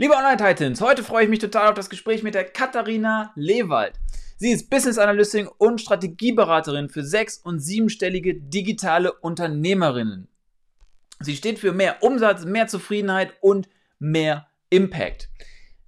Liebe Online-Titans, heute freue ich mich total auf das Gespräch mit der Katharina Lewald. Sie ist Business Analystin und Strategieberaterin für sechs- und siebenstellige digitale Unternehmerinnen. Sie steht für mehr Umsatz, mehr Zufriedenheit und mehr Impact.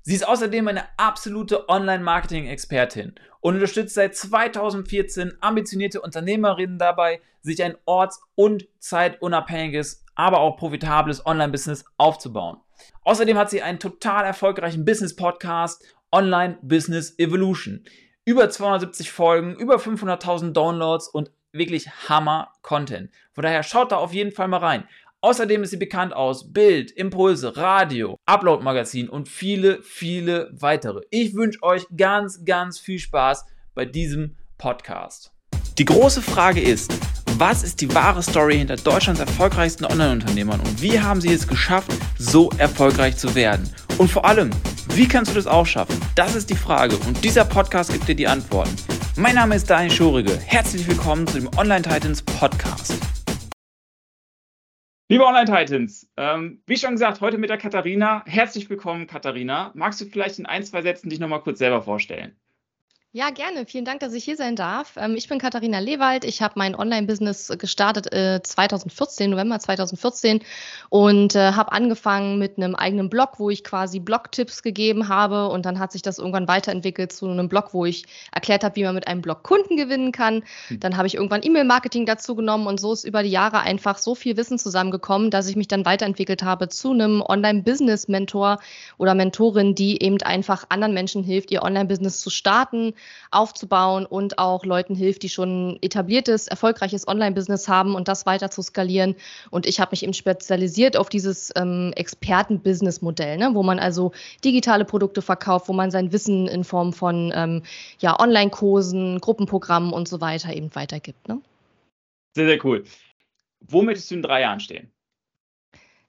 Sie ist außerdem eine absolute Online-Marketing-Expertin und unterstützt seit 2014 ambitionierte Unternehmerinnen dabei, sich ein orts- und zeitunabhängiges, aber auch profitables Online-Business aufzubauen. Außerdem hat sie einen total erfolgreichen Business-Podcast Online Business Evolution. Über 270 Folgen, über 500.000 Downloads und wirklich Hammer-Content. Von daher schaut da auf jeden Fall mal rein. Außerdem ist sie bekannt aus Bild, Impulse, Radio, Upload-Magazin und viele, viele weitere. Ich wünsche euch ganz, ganz viel Spaß bei diesem Podcast. Die große Frage ist, was ist die wahre Story hinter Deutschlands erfolgreichsten Online-Unternehmern und wie haben sie es geschafft, so erfolgreich zu werden? Und vor allem, wie kannst du das auch schaffen? Das ist die Frage und dieser Podcast gibt dir die Antworten. Mein Name ist Daniel Schorige. Herzlich willkommen zu dem Online Titans Podcast. Liebe Online Titans, ähm, wie schon gesagt, heute mit der Katharina. Herzlich willkommen, Katharina. Magst du vielleicht in ein, zwei Sätzen dich nochmal kurz selber vorstellen? Ja, gerne. Vielen Dank, dass ich hier sein darf. Ähm, ich bin Katharina Lewald. Ich habe mein Online-Business gestartet äh, 2014, November 2014 und äh, habe angefangen mit einem eigenen Blog, wo ich quasi Blog-Tipps gegeben habe und dann hat sich das irgendwann weiterentwickelt zu einem Blog, wo ich erklärt habe, wie man mit einem Blog Kunden gewinnen kann. Hm. Dann habe ich irgendwann E-Mail-Marketing dazu genommen und so ist über die Jahre einfach so viel Wissen zusammengekommen, dass ich mich dann weiterentwickelt habe zu einem Online-Business-Mentor oder Mentorin, die eben einfach anderen Menschen hilft, ihr Online-Business zu starten aufzubauen und auch Leuten hilft, die schon etabliertes, erfolgreiches Online-Business haben und das weiter zu skalieren. Und ich habe mich eben spezialisiert auf dieses ähm, Experten-Business-Modell, ne, wo man also digitale Produkte verkauft, wo man sein Wissen in Form von ähm, ja, Online-Kursen, Gruppenprogrammen und so weiter eben weitergibt. Ne? Sehr, sehr cool. Wo möchtest du in drei Jahren stehen?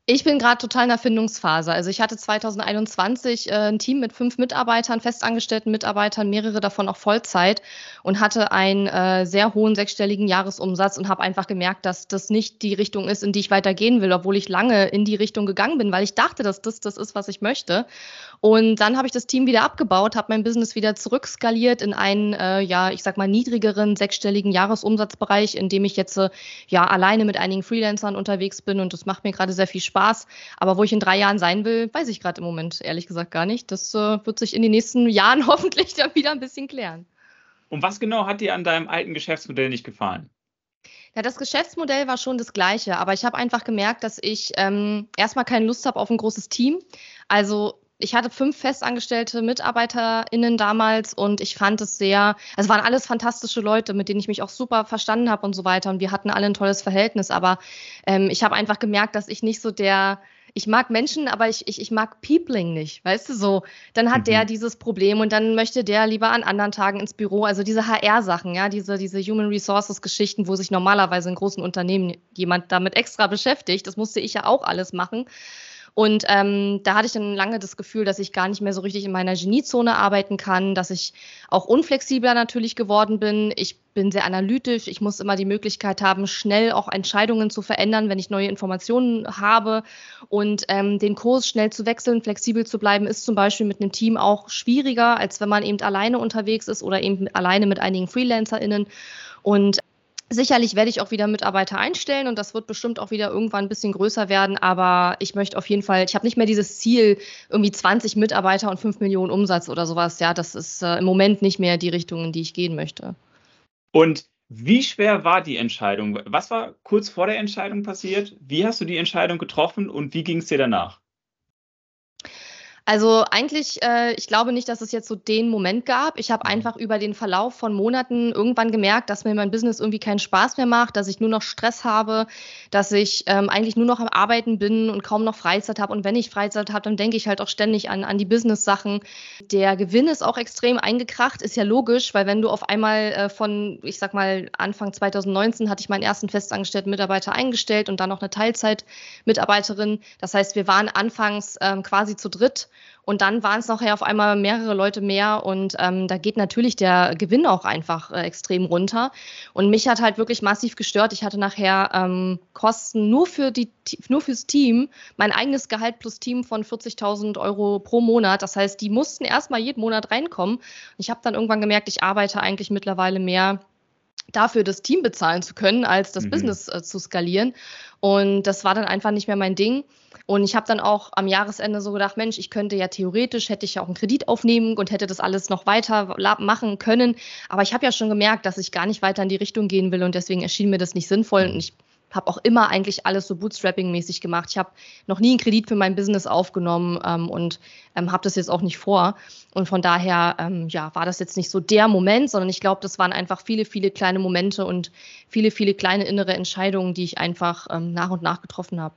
Ich bin gerade total in der Findungsphase. Also ich hatte 2021 äh, ein Team mit fünf Mitarbeitern, festangestellten Mitarbeitern, mehrere davon auch Vollzeit und hatte einen äh, sehr hohen sechsstelligen Jahresumsatz und habe einfach gemerkt, dass das nicht die Richtung ist, in die ich weitergehen will, obwohl ich lange in die Richtung gegangen bin, weil ich dachte, dass das das ist, was ich möchte. Und dann habe ich das Team wieder abgebaut, habe mein Business wieder zurückskaliert in einen, äh, ja, ich sag mal, niedrigeren sechsstelligen Jahresumsatzbereich, in dem ich jetzt äh, ja alleine mit einigen Freelancern unterwegs bin und das macht mir gerade sehr viel Spaß. Aber wo ich in drei Jahren sein will, weiß ich gerade im Moment ehrlich gesagt gar nicht. Das äh, wird sich in den nächsten Jahren hoffentlich dann wieder ein bisschen klären. Und was genau hat dir an deinem alten Geschäftsmodell nicht gefallen? Ja, das Geschäftsmodell war schon das gleiche, aber ich habe einfach gemerkt, dass ich ähm, erstmal keine Lust habe auf ein großes Team. Also ich hatte fünf festangestellte MitarbeiterInnen damals und ich fand es sehr, es waren alles fantastische Leute, mit denen ich mich auch super verstanden habe und so weiter und wir hatten alle ein tolles Verhältnis, aber ähm, ich habe einfach gemerkt, dass ich nicht so der, ich mag Menschen, aber ich, ich, ich mag Peopling nicht, weißt du so. Dann hat mhm. der dieses Problem und dann möchte der lieber an anderen Tagen ins Büro. Also diese HR-Sachen, ja, diese, diese Human Resources-Geschichten, wo sich normalerweise in großen Unternehmen jemand damit extra beschäftigt, das musste ich ja auch alles machen. Und ähm, da hatte ich dann lange das Gefühl, dass ich gar nicht mehr so richtig in meiner Geniezone arbeiten kann, dass ich auch unflexibler natürlich geworden bin. Ich bin sehr analytisch. Ich muss immer die Möglichkeit haben, schnell auch Entscheidungen zu verändern, wenn ich neue Informationen habe. Und ähm, den Kurs schnell zu wechseln, flexibel zu bleiben, ist zum Beispiel mit einem Team auch schwieriger, als wenn man eben alleine unterwegs ist oder eben alleine mit einigen FreelancerInnen. Und Sicherlich werde ich auch wieder Mitarbeiter einstellen und das wird bestimmt auch wieder irgendwann ein bisschen größer werden, aber ich möchte auf jeden Fall, ich habe nicht mehr dieses Ziel, irgendwie 20 Mitarbeiter und 5 Millionen Umsatz oder sowas. Ja, das ist äh, im Moment nicht mehr die Richtung, in die ich gehen möchte. Und wie schwer war die Entscheidung? Was war kurz vor der Entscheidung passiert? Wie hast du die Entscheidung getroffen und wie ging es dir danach? Also eigentlich, äh, ich glaube nicht, dass es jetzt so den Moment gab. Ich habe mhm. einfach über den Verlauf von Monaten irgendwann gemerkt, dass mir mein Business irgendwie keinen Spaß mehr macht, dass ich nur noch Stress habe, dass ich ähm, eigentlich nur noch am Arbeiten bin und kaum noch Freizeit habe. Und wenn ich Freizeit habe, dann denke ich halt auch ständig an, an die Business-Sachen. Der Gewinn ist auch extrem eingekracht, ist ja logisch, weil wenn du auf einmal äh, von, ich sag mal, Anfang 2019 hatte ich meinen ersten festangestellten Mitarbeiter eingestellt und dann noch eine Teilzeit-Mitarbeiterin. Das heißt, wir waren anfangs ähm, quasi zu dritt Und dann waren es nachher auf einmal mehrere Leute mehr und ähm, da geht natürlich der Gewinn auch einfach äh, extrem runter. Und mich hat halt wirklich massiv gestört. Ich hatte nachher ähm, Kosten nur für die nur fürs Team, mein eigenes Gehalt plus Team von 40.000 Euro pro Monat. Das heißt, die mussten erstmal jeden Monat reinkommen. Ich habe dann irgendwann gemerkt, ich arbeite eigentlich mittlerweile mehr dafür das Team bezahlen zu können, als das mhm. Business äh, zu skalieren. Und das war dann einfach nicht mehr mein Ding. Und ich habe dann auch am Jahresende so gedacht, Mensch, ich könnte ja theoretisch, hätte ich ja auch einen Kredit aufnehmen und hätte das alles noch weiter machen können. Aber ich habe ja schon gemerkt, dass ich gar nicht weiter in die Richtung gehen will und deswegen erschien mir das nicht sinnvoll. Und ich habe auch immer eigentlich alles so Bootstrapping-mäßig gemacht. Ich habe noch nie einen Kredit für mein Business aufgenommen ähm, und ähm, habe das jetzt auch nicht vor. Und von daher, ähm, ja, war das jetzt nicht so der Moment, sondern ich glaube, das waren einfach viele, viele kleine Momente und viele, viele kleine innere Entscheidungen, die ich einfach ähm, nach und nach getroffen habe.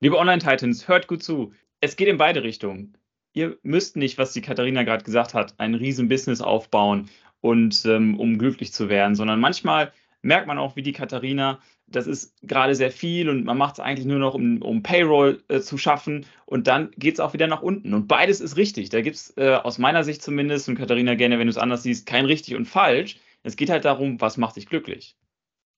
Liebe Online-Titans, hört gut zu. Es geht in beide Richtungen. Ihr müsst nicht, was die Katharina gerade gesagt hat, ein riesen Business aufbauen und ähm, um glücklich zu werden, sondern manchmal merkt man auch, wie die Katharina, das ist gerade sehr viel und man macht es eigentlich nur noch, um, um Payroll äh, zu schaffen und dann geht es auch wieder nach unten. Und beides ist richtig. Da gibt es äh, aus meiner Sicht zumindest, und Katharina gerne, wenn du es anders siehst, kein richtig und falsch. Es geht halt darum, was macht dich glücklich.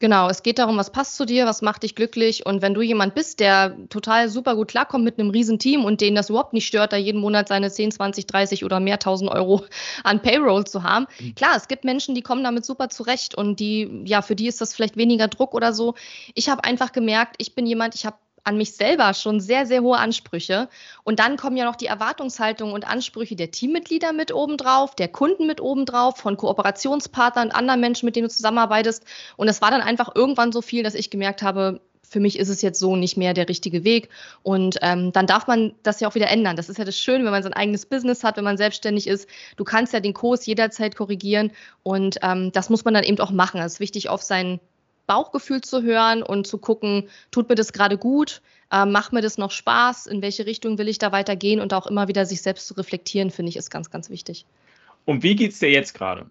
Genau, es geht darum, was passt zu dir, was macht dich glücklich. Und wenn du jemand bist, der total super gut klarkommt mit einem riesen Team und den das überhaupt nicht stört, da jeden Monat seine 10, 20, 30 oder mehr tausend Euro an Payroll zu haben. Mhm. Klar, es gibt Menschen, die kommen damit super zurecht und die, ja, für die ist das vielleicht weniger Druck oder so. Ich habe einfach gemerkt, ich bin jemand, ich habe an mich selber schon sehr, sehr hohe Ansprüche. Und dann kommen ja noch die Erwartungshaltungen und Ansprüche der Teammitglieder mit obendrauf, der Kunden mit obendrauf, von Kooperationspartnern und anderen Menschen, mit denen du zusammenarbeitest. Und es war dann einfach irgendwann so viel, dass ich gemerkt habe, für mich ist es jetzt so nicht mehr der richtige Weg. Und ähm, dann darf man das ja auch wieder ändern. Das ist ja das Schöne, wenn man sein eigenes Business hat, wenn man selbstständig ist. Du kannst ja den Kurs jederzeit korrigieren und ähm, das muss man dann eben auch machen. Es ist wichtig, auf sein Bauchgefühl zu hören und zu gucken, tut mir das gerade gut, äh, macht mir das noch Spaß, in welche Richtung will ich da weitergehen und auch immer wieder sich selbst zu reflektieren, finde ich, ist ganz, ganz wichtig. Und wie geht es dir jetzt gerade?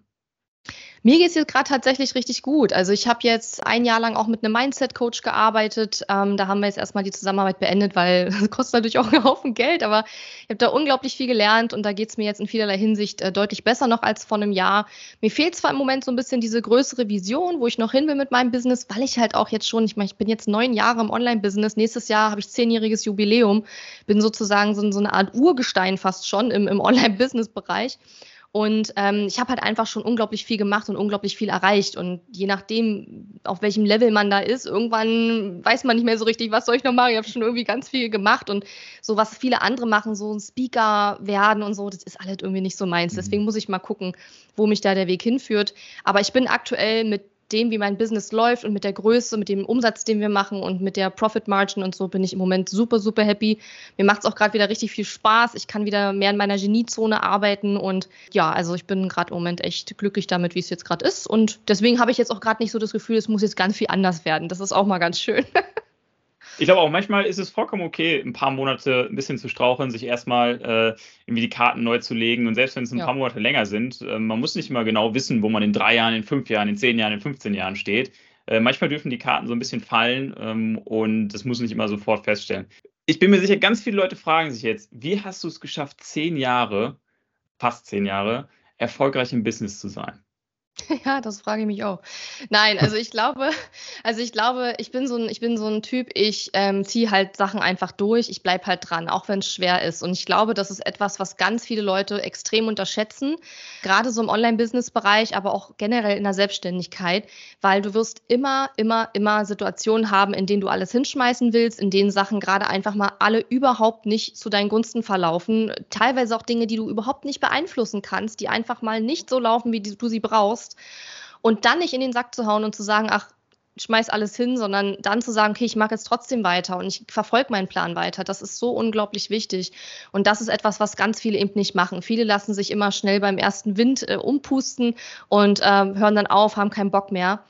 Mir geht es jetzt gerade tatsächlich richtig gut. Also ich habe jetzt ein Jahr lang auch mit einem Mindset-Coach gearbeitet. Ähm, da haben wir jetzt erstmal die Zusammenarbeit beendet, weil es kostet natürlich auch einen Haufen Geld, aber ich habe da unglaublich viel gelernt und da geht es mir jetzt in vielerlei Hinsicht äh, deutlich besser noch als vor einem Jahr. Mir fehlt zwar im Moment so ein bisschen diese größere Vision, wo ich noch hin will mit meinem Business, weil ich halt auch jetzt schon, ich meine, ich bin jetzt neun Jahre im Online-Business, nächstes Jahr habe ich zehnjähriges Jubiläum, bin sozusagen so, so eine Art Urgestein fast schon im, im Online-Business-Bereich. Und ähm, ich habe halt einfach schon unglaublich viel gemacht und unglaublich viel erreicht. Und je nachdem, auf welchem Level man da ist, irgendwann weiß man nicht mehr so richtig, was soll ich noch machen. Ich habe schon irgendwie ganz viel gemacht und so, was viele andere machen, so ein Speaker werden und so, das ist alles irgendwie nicht so meins. Mhm. Deswegen muss ich mal gucken, wo mich da der Weg hinführt. Aber ich bin aktuell mit dem, wie mein Business läuft und mit der Größe, mit dem Umsatz, den wir machen und mit der Profit Margin und so bin ich im Moment super, super happy. Mir macht es auch gerade wieder richtig viel Spaß. Ich kann wieder mehr in meiner Geniezone arbeiten und ja, also ich bin gerade im Moment echt glücklich damit, wie es jetzt gerade ist. Und deswegen habe ich jetzt auch gerade nicht so das Gefühl, es muss jetzt ganz viel anders werden. Das ist auch mal ganz schön. Ich glaube auch, manchmal ist es vollkommen okay, ein paar Monate ein bisschen zu straucheln, sich erstmal äh, irgendwie die Karten neu zu legen. Und selbst wenn es ein ja. paar Monate länger sind, äh, man muss nicht immer genau wissen, wo man in drei Jahren, in fünf Jahren, in zehn Jahren, in 15 Jahren steht. Äh, manchmal dürfen die Karten so ein bisschen fallen ähm, und das muss nicht immer sofort feststellen. Ich bin mir sicher, ganz viele Leute fragen sich jetzt, wie hast du es geschafft, zehn Jahre, fast zehn Jahre, erfolgreich im Business zu sein? Ja, das frage ich mich auch. Nein, also ich glaube, also ich glaube, ich bin so ein, ich bin so ein Typ, ich ähm, ziehe halt Sachen einfach durch, ich bleibe halt dran, auch wenn es schwer ist. Und ich glaube, das ist etwas, was ganz viele Leute extrem unterschätzen, gerade so im Online-Business-Bereich, aber auch generell in der Selbstständigkeit, weil du wirst immer, immer, immer Situationen haben, in denen du alles hinschmeißen willst, in denen Sachen gerade einfach mal alle überhaupt nicht zu deinen Gunsten verlaufen. Teilweise auch Dinge, die du überhaupt nicht beeinflussen kannst, die einfach mal nicht so laufen, wie du sie brauchst brauchst. Und dann nicht in den Sack zu hauen und zu sagen, ach, schmeiß alles hin, sondern dann zu sagen, okay, ich mache jetzt trotzdem weiter und ich verfolge meinen Plan weiter. Das ist so unglaublich wichtig. Und das ist etwas, was ganz viele eben nicht machen. Viele lassen sich immer schnell beim ersten Wind äh, umpusten und äh, hören dann auf, haben keinen Bock mehr.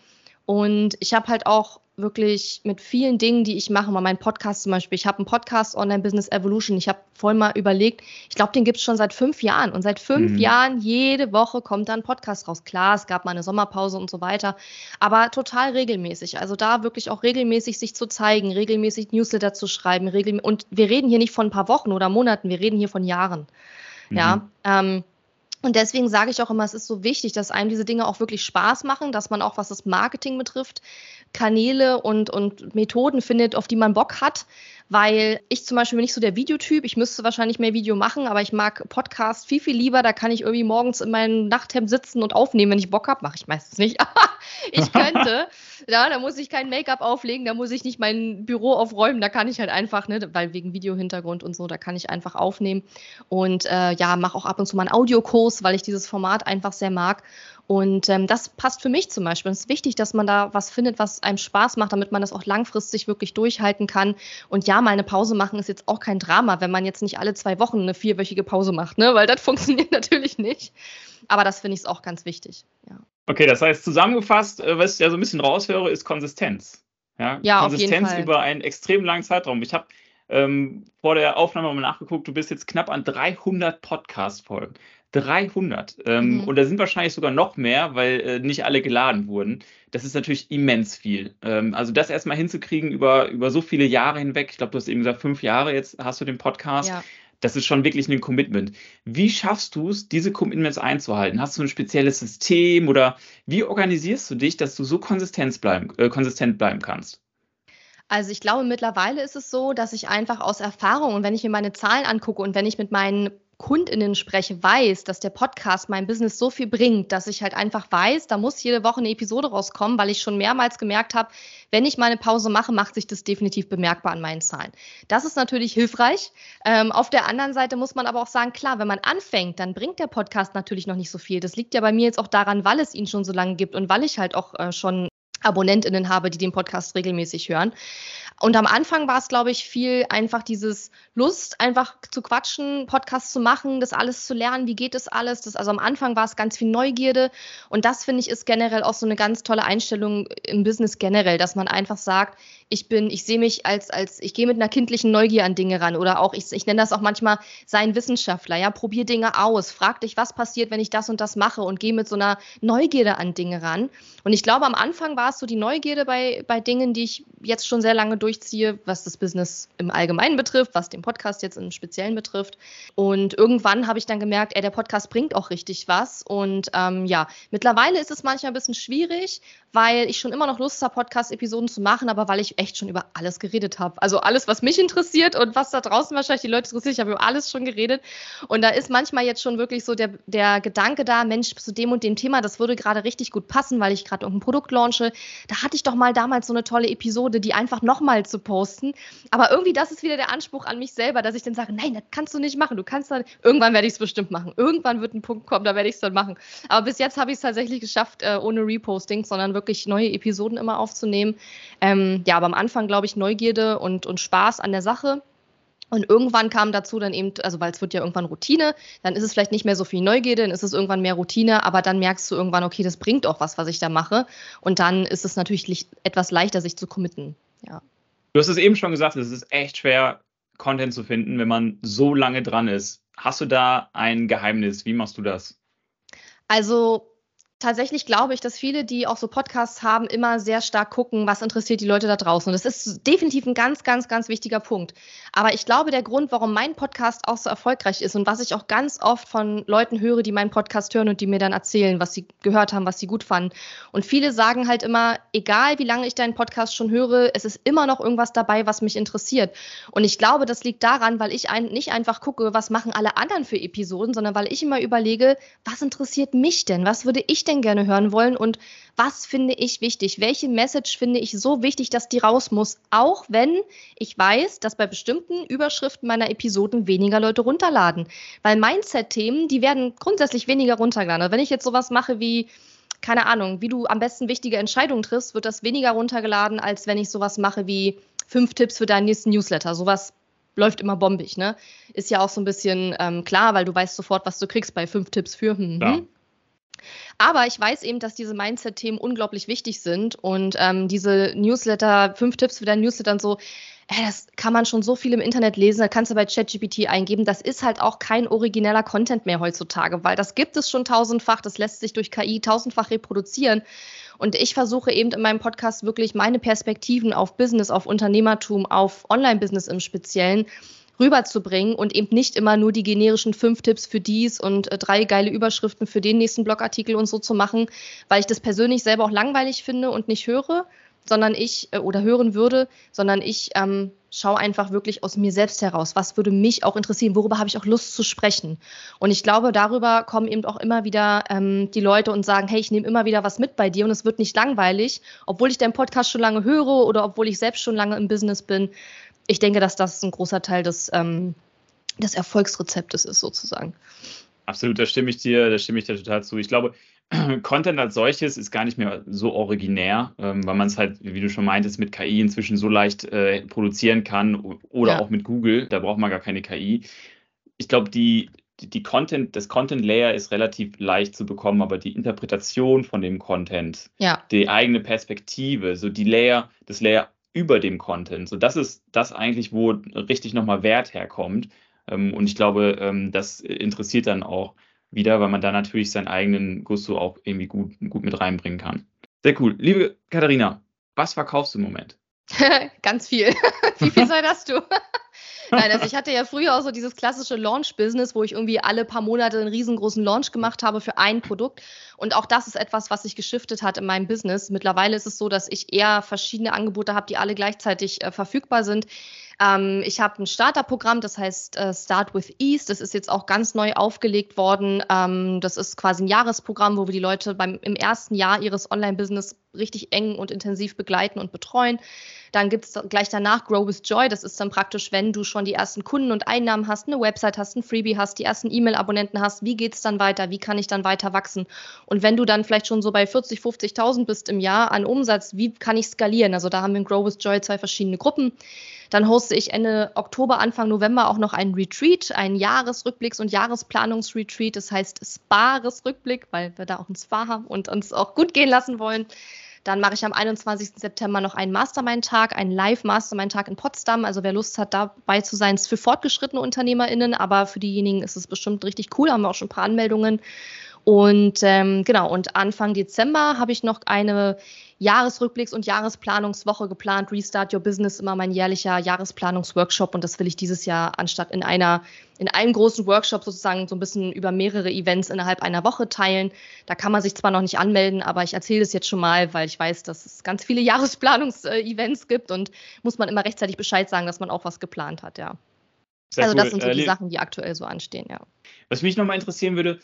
Und ich habe halt auch wirklich mit vielen Dingen, die ich mache, mal meinen Podcast zum Beispiel. Ich habe einen Podcast Online Business Evolution. Ich habe vorhin mal überlegt, ich glaube, den gibt es schon seit fünf Jahren. Und seit fünf mhm. Jahren, jede Woche kommt da ein Podcast raus. Klar, es gab mal eine Sommerpause und so weiter, aber total regelmäßig. Also da wirklich auch regelmäßig sich zu zeigen, regelmäßig Newsletter zu schreiben. Regel und wir reden hier nicht von ein paar Wochen oder Monaten, wir reden hier von Jahren. Mhm. Ja. Ähm, und deswegen sage ich auch immer, es ist so wichtig, dass einem diese Dinge auch wirklich Spaß machen, dass man auch, was das Marketing betrifft, Kanäle und, und Methoden findet, auf die man Bock hat. Weil ich zum Beispiel bin nicht so der Videotyp. Ich müsste wahrscheinlich mehr Video machen, aber ich mag Podcast viel, viel lieber. Da kann ich irgendwie morgens in meinem Nachthemd sitzen und aufnehmen, wenn ich Bock habe. Mache ich meistens nicht. ich könnte. ja, da muss ich kein Make-up auflegen, da muss ich nicht mein Büro aufräumen. Da kann ich halt einfach, ne, weil wegen Videohintergrund und so, da kann ich einfach aufnehmen. Und äh, ja, mache auch ab und zu mal einen Audiokurs, weil ich dieses Format einfach sehr mag. Und ähm, das passt für mich zum Beispiel. Es ist wichtig, dass man da was findet, was einem Spaß macht, damit man das auch langfristig wirklich durchhalten kann. Und ja, mal eine Pause machen ist jetzt auch kein Drama, wenn man jetzt nicht alle zwei Wochen eine vierwöchige Pause macht, ne? weil das funktioniert natürlich nicht. Aber das finde ich auch ganz wichtig. Ja. Okay, das heißt zusammengefasst, äh, was ich ja so ein bisschen raushöre, ist Konsistenz. Ja, ja Konsistenz über einen extrem langen Zeitraum. Ich habe ähm, vor der Aufnahme mal nachgeguckt, du bist jetzt knapp an 300 Podcast-Folgen. 300. Ähm, mhm. Und da sind wahrscheinlich sogar noch mehr, weil äh, nicht alle geladen wurden. Das ist natürlich immens viel. Ähm, also das erstmal hinzukriegen über, über so viele Jahre hinweg. Ich glaube, du hast eben gesagt, fünf Jahre jetzt hast du den Podcast. Ja. Das ist schon wirklich ein Commitment. Wie schaffst du es, diese Commitments einzuhalten? Hast du ein spezielles System oder wie organisierst du dich, dass du so konsistent bleiben, äh, konsistent bleiben kannst? Also ich glaube, mittlerweile ist es so, dass ich einfach aus Erfahrung und wenn ich mir meine Zahlen angucke und wenn ich mit meinen KundInnen spreche, weiß, dass der Podcast mein Business so viel bringt, dass ich halt einfach weiß, da muss jede Woche eine Episode rauskommen, weil ich schon mehrmals gemerkt habe, wenn ich meine Pause mache, macht sich das definitiv bemerkbar an meinen Zahlen. Das ist natürlich hilfreich. Ähm, auf der anderen Seite muss man aber auch sagen, klar, wenn man anfängt, dann bringt der Podcast natürlich noch nicht so viel. Das liegt ja bei mir jetzt auch daran, weil es ihn schon so lange gibt und weil ich halt auch äh, schon AbonnentInnen habe, die den Podcast regelmäßig hören. Und am Anfang war es, glaube ich, viel einfach dieses Lust, einfach zu quatschen, Podcasts zu machen, das alles zu lernen, wie geht das alles. Das, also am Anfang war es ganz viel Neugierde. Und das, finde ich, ist generell auch so eine ganz tolle Einstellung im Business generell, dass man einfach sagt, ich bin, ich sehe mich als, als, ich gehe mit einer kindlichen Neugier an Dinge ran oder auch, ich, ich nenne das auch manchmal sein Wissenschaftler, ja, probier Dinge aus, frag dich, was passiert, wenn ich das und das mache und gehe mit so einer Neugierde an Dinge ran. Und ich glaube, am Anfang war es so die Neugierde bei, bei Dingen, die ich jetzt schon sehr lange durchziehe, was das Business im Allgemeinen betrifft, was den Podcast jetzt im Speziellen betrifft. Und irgendwann habe ich dann gemerkt, ey, der Podcast bringt auch richtig was. Und ähm, ja, mittlerweile ist es manchmal ein bisschen schwierig, weil ich schon immer noch Lust habe, Podcast-Episoden zu machen, aber weil ich echt schon über alles geredet habe. Also alles, was mich interessiert und was da draußen wahrscheinlich die Leute interessiert, ich habe über alles schon geredet. Und da ist manchmal jetzt schon wirklich so der, der Gedanke da, Mensch, zu dem und dem Thema, das würde gerade richtig gut passen, weil ich gerade irgendein Produkt launche. Da hatte ich doch mal damals so eine tolle Episode, die einfach nochmal zu posten. Aber irgendwie, das ist wieder der Anspruch an mich selber, dass ich dann sage, nein, das kannst du nicht machen. Du kannst dann, irgendwann werde ich es bestimmt machen. Irgendwann wird ein Punkt kommen, da werde ich es dann machen. Aber bis jetzt habe ich es tatsächlich geschafft, äh, ohne Reposting, sondern wirklich wirklich neue Episoden immer aufzunehmen. Ähm, ja, aber am Anfang, glaube ich, Neugierde und, und Spaß an der Sache. Und irgendwann kam dazu dann eben, also weil es wird ja irgendwann Routine, dann ist es vielleicht nicht mehr so viel Neugierde, dann ist es irgendwann mehr Routine, aber dann merkst du irgendwann, okay, das bringt auch was, was ich da mache. Und dann ist es natürlich etwas leichter, sich zu committen. Ja. Du hast es eben schon gesagt, es ist echt schwer, Content zu finden, wenn man so lange dran ist. Hast du da ein Geheimnis? Wie machst du das? Also tatsächlich glaube ich, dass viele, die auch so Podcasts haben, immer sehr stark gucken, was interessiert die Leute da draußen. Und das ist definitiv ein ganz, ganz, ganz wichtiger Punkt. Aber ich glaube, der Grund, warum mein Podcast auch so erfolgreich ist und was ich auch ganz oft von Leuten höre, die meinen Podcast hören und die mir dann erzählen, was sie gehört haben, was sie gut fanden. Und viele sagen halt immer, egal wie lange ich deinen Podcast schon höre, es ist immer noch irgendwas dabei, was mich interessiert. Und ich glaube, das liegt daran, weil ich ein, nicht einfach gucke, was machen alle anderen für Episoden, sondern weil ich immer überlege, was interessiert mich denn? Was würde ich denn denn gerne hören wollen und was finde ich wichtig? Welche Message finde ich so wichtig, dass die raus muss? Auch wenn ich weiß, dass bei bestimmten Überschriften meiner Episoden weniger Leute runterladen. Weil Mindset-Themen, die werden grundsätzlich weniger runtergeladen. Also wenn ich jetzt sowas mache wie, keine Ahnung, wie du am besten wichtige Entscheidungen triffst, wird das weniger runtergeladen, als wenn ich sowas mache wie fünf Tipps für deinen nächsten Newsletter. Sowas läuft immer bombig, ne? Ist ja auch so ein bisschen ähm, klar, weil du weißt sofort, was du kriegst bei fünf Tipps für. Hm, hm. Aber ich weiß eben, dass diese Mindset-Themen unglaublich wichtig sind und ähm, diese Newsletter, fünf Tipps für dein Newsletter und so, äh, das kann man schon so viel im Internet lesen, da kannst du bei ChatGPT eingeben. Das ist halt auch kein origineller Content mehr heutzutage, weil das gibt es schon tausendfach, das lässt sich durch KI tausendfach reproduzieren. Und ich versuche eben in meinem Podcast wirklich meine Perspektiven auf Business, auf Unternehmertum, auf Online-Business im Speziellen rüberzubringen und eben nicht immer nur die generischen fünf Tipps für dies und äh, drei geile Überschriften für den nächsten Blogartikel und so zu machen, weil ich das persönlich selber auch langweilig finde und nicht höre, sondern ich äh, oder hören würde, sondern ich ähm, schaue einfach wirklich aus mir selbst heraus. Was würde mich auch interessieren? Worüber habe ich auch Lust zu sprechen? Und ich glaube, darüber kommen eben auch immer wieder ähm, die Leute und sagen, hey, ich nehme immer wieder was mit bei dir und es wird nicht langweilig, obwohl ich deinen Podcast schon lange höre oder obwohl ich selbst schon lange im Business bin. Ich denke, dass das ein großer Teil des, ähm, des Erfolgsrezeptes ist, sozusagen. Absolut, da stimme ich dir, da stimme ich dir total zu. Ich glaube, Content als solches ist gar nicht mehr so originär, ähm, weil man es halt, wie du schon meintest, mit KI inzwischen so leicht äh, produzieren kann oder ja. auch mit Google. Da braucht man gar keine KI. Ich glaube, die, die Content, das Content Layer ist relativ leicht zu bekommen, aber die Interpretation von dem Content, ja. die eigene Perspektive, so die Layer, das Layer über dem Content, so das ist das eigentlich, wo richtig nochmal Wert herkommt. Ähm, und ich glaube, ähm, das interessiert dann auch wieder, weil man da natürlich seinen eigenen Gusto auch irgendwie gut, gut mit reinbringen kann. Sehr cool. Liebe Katharina, was verkaufst du im Moment? Ganz viel. Wie viel Zeit hast du? Nein, also ich hatte ja früher auch so dieses klassische Launch-Business, wo ich irgendwie alle paar Monate einen riesengroßen Launch gemacht habe für ein Produkt. Und auch das ist etwas, was sich geschiftet hat in meinem Business. Mittlerweile ist es so, dass ich eher verschiedene Angebote habe, die alle gleichzeitig äh, verfügbar sind. Ähm, ich habe ein Starterprogramm, das heißt äh, Start with Ease. Das ist jetzt auch ganz neu aufgelegt worden. Ähm, das ist quasi ein Jahresprogramm, wo wir die Leute beim, im ersten Jahr ihres Online-Business richtig eng und intensiv begleiten und betreuen. Dann gibt es gleich danach Grow with Joy. Das ist dann praktisch, wenn du schon die ersten Kunden und Einnahmen hast, eine Website hast, ein Freebie hast, die ersten E-Mail-Abonnenten hast. Wie geht es dann weiter? Wie kann ich dann weiter wachsen? Und wenn du dann vielleicht schon so bei 40, 50.000 bist im Jahr an Umsatz, wie kann ich skalieren? Also da haben wir in Grow with Joy zwei verschiedene Gruppen. Dann hoste ich Ende Oktober, Anfang November auch noch einen Retreat, einen Jahresrückblicks- und Jahresplanungsretreat. Das heißt Sparesrückblick, weil wir da auch ein Spa haben und uns auch gut gehen lassen wollen. Dann mache ich am 21. September noch einen Mastermind-Tag, einen Live-Mastermind-Tag in Potsdam. Also wer Lust hat, dabei zu sein, ist für fortgeschrittene UnternehmerInnen, aber für diejenigen ist es bestimmt richtig cool. Haben wir auch schon ein paar Anmeldungen. Und ähm, genau, und Anfang Dezember habe ich noch eine Jahresrückblicks- und Jahresplanungswoche geplant. Restart Your Business, immer mein jährlicher Jahresplanungsworkshop. Und das will ich dieses Jahr anstatt in einer, in einem großen Workshop sozusagen so ein bisschen über mehrere Events innerhalb einer Woche teilen. Da kann man sich zwar noch nicht anmelden, aber ich erzähle das jetzt schon mal, weil ich weiß, dass es ganz viele Jahresplanungsevents gibt und muss man immer rechtzeitig Bescheid sagen, dass man auch was geplant hat, ja. Sehr also cool. das sind so äh, die Sachen, die aktuell so anstehen, ja. Was mich nochmal interessieren würde,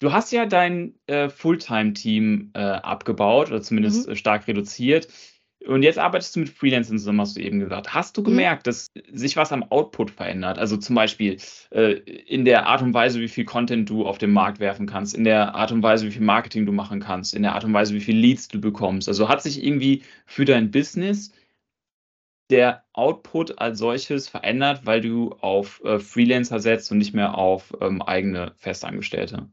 Du hast ja dein äh, Fulltime-Team äh, abgebaut oder zumindest mhm. Äh, stark reduziert. Und jetzt arbeitest du mit Freelancern zusammen, hast du eben gesagt. Hast du mhm. gemerkt, dass sich was am Output verändert? Also zum Beispiel äh, in der Art und Weise, wie viel Content du auf den Markt werfen kannst, in der Art und Weise, wie viel Marketing du machen kannst, in der Art und Weise, wie viel Leads du bekommst. Also hat sich irgendwie für dein Business der Output als solches verändert, weil du auf äh, Freelancer setzt und nicht mehr auf ähm, eigene Festangestellte?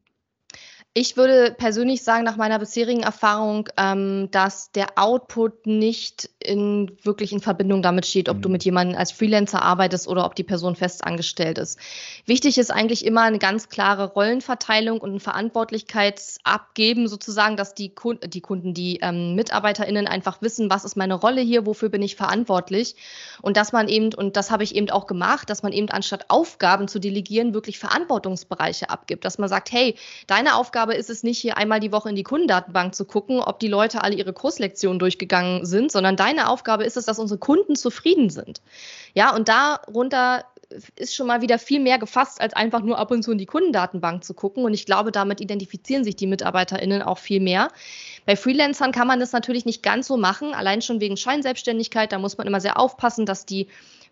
Ich würde persönlich sagen, nach meiner bisherigen Erfahrung, ähm, dass der Output nicht in, wirklich in Verbindung damit steht, ob mhm. du mit jemandem als Freelancer arbeitest oder ob die Person fest angestellt ist. Wichtig ist eigentlich immer eine ganz klare Rollenverteilung und ein Verantwortlichkeitsabgeben, sozusagen, dass die, Kunden, die Kunden, die ähm, MitarbeiterInnen einfach wissen, was ist meine Rolle hier, wofür bin ich verantwortlich. Und dass man eben, und das habe ich eben auch gemacht, dass man eben anstatt Aufgaben zu delegieren, wirklich Verantwortungsbereiche abgibt. Dass man sagt, hey, deine Aufgabe Aufgabe ist es nicht, hier einmal die Woche in die Kundendatenbank zu gucken, ob die Leute alle ihre Kurslektionen durchgegangen sind, sondern deine Aufgabe ist es, dass unsere Kunden zufrieden sind. Ja, und darunter ist schon mal wieder viel mehr gefasst, als einfach nur ab und zu in die Kundendatenbank zu gucken. Und ich glaube, damit identifizieren sich die MitarbeiterInnen auch viel mehr. Bei Freelancern kann man das natürlich nicht ganz so machen, allein schon wegen Scheinselbstständigkeit. Da muss man immer sehr aufpassen, dass die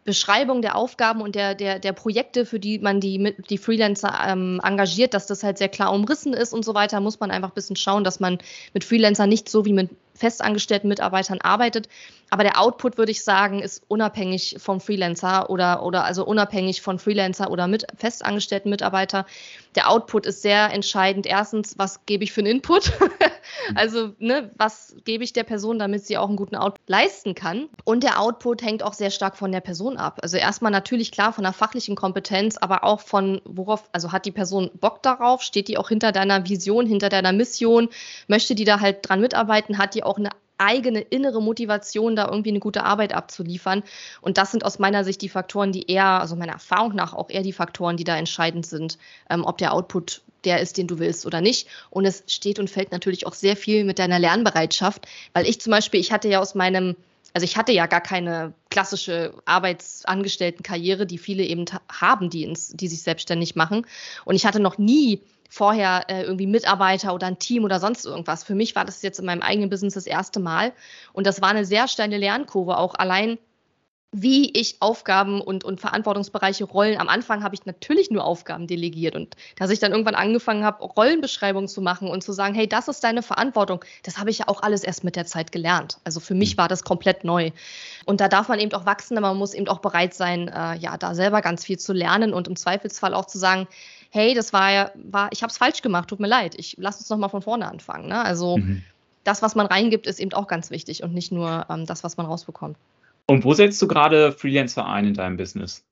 Beschreibung der Aufgaben und der, der, der Projekte, für die man die, die Freelancer ähm, engagiert, dass das halt sehr klar umrissen ist und so weiter, muss man einfach ein bisschen schauen, dass man mit Freelancern nicht so wie mit festangestellten Mitarbeitern arbeitet. Aber der Output, würde ich sagen, ist unabhängig vom Freelancer oder, oder also unabhängig von Freelancer oder mit festangestellten Mitarbeiter. Der Output ist sehr entscheidend. Erstens, was gebe ich für einen Input? also, ne, was gebe ich der Person, damit sie auch einen guten Output leisten kann? Und der Output hängt auch sehr stark von der Person ab. Also erstmal natürlich klar von der fachlichen Kompetenz, aber auch von worauf, also hat die Person Bock darauf? Steht die auch hinter deiner Vision, hinter deiner Mission? Möchte die da halt dran mitarbeiten? Hat die auch eine eigene innere Motivation, da irgendwie eine gute Arbeit abzuliefern. Und das sind aus meiner Sicht die Faktoren, die eher, also meiner Erfahrung nach auch eher die Faktoren, die da entscheidend sind, ähm, ob der Output der ist, den du willst oder nicht. Und es steht und fällt natürlich auch sehr viel mit deiner Lernbereitschaft, weil ich zum Beispiel, ich hatte ja aus meinem also ich hatte ja gar keine klassische Arbeitsangestelltenkarriere, die viele eben haben, die, ins, die sich selbstständig machen. Und ich hatte noch nie vorher äh, irgendwie Mitarbeiter oder ein Team oder sonst irgendwas. Für mich war das jetzt in meinem eigenen Business das erste Mal. Und das war eine sehr steile Lernkurve, auch allein wie ich Aufgaben und, und Verantwortungsbereiche Rollen. Am Anfang habe ich natürlich nur Aufgaben delegiert und dass ich dann irgendwann angefangen habe, Rollenbeschreibungen zu machen und zu sagen, hey, das ist deine Verantwortung, das habe ich ja auch alles erst mit der Zeit gelernt. Also für mich mhm. war das komplett neu. Und da darf man eben auch wachsen, aber man muss eben auch bereit sein, äh, ja, da selber ganz viel zu lernen und im Zweifelsfall auch zu sagen, hey, das war ja, war, ich habe es falsch gemacht, tut mir leid, ich lass uns nochmal von vorne anfangen. Ne? Also mhm. das, was man reingibt, ist eben auch ganz wichtig und nicht nur ähm, das, was man rausbekommt. Und wo setzt du gerade Freelancer ein in deinem Business?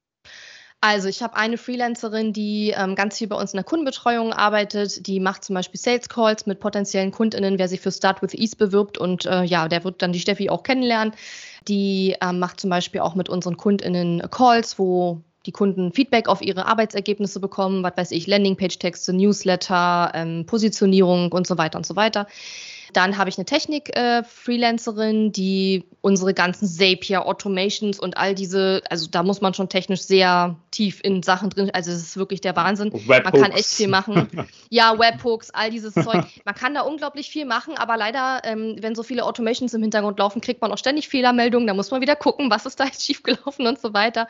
Also ich habe eine Freelancerin, die ähm, ganz viel bei uns in der Kundenbetreuung arbeitet. Die macht zum Beispiel Sales Calls mit potenziellen KundInnen, wer sich für Start with Ease bewirbt. Und äh, ja, der wird dann die Steffi auch kennenlernen. Die ähm, macht zum Beispiel auch mit unseren KundInnen Calls, wo die Kunden Feedback auf ihre Arbeitsergebnisse bekommen, was weiß ich, Landingpage-Texte, Newsletter, ähm, Positionierung und so weiter und so weiter. Dann habe ich eine Technik-Freelancerin, äh, die unsere ganzen Zapier, Automations und all diese, also da muss man schon technisch sehr tief in Sachen drin, also es ist wirklich der Wahnsinn. Webhooks. Man kann echt viel machen. ja, Webhooks, all dieses Zeug. Man kann da unglaublich viel machen, aber leider, ähm, wenn so viele Automations im Hintergrund laufen, kriegt man auch ständig Fehlermeldungen. Da muss man wieder gucken, was ist da jetzt schiefgelaufen und so weiter.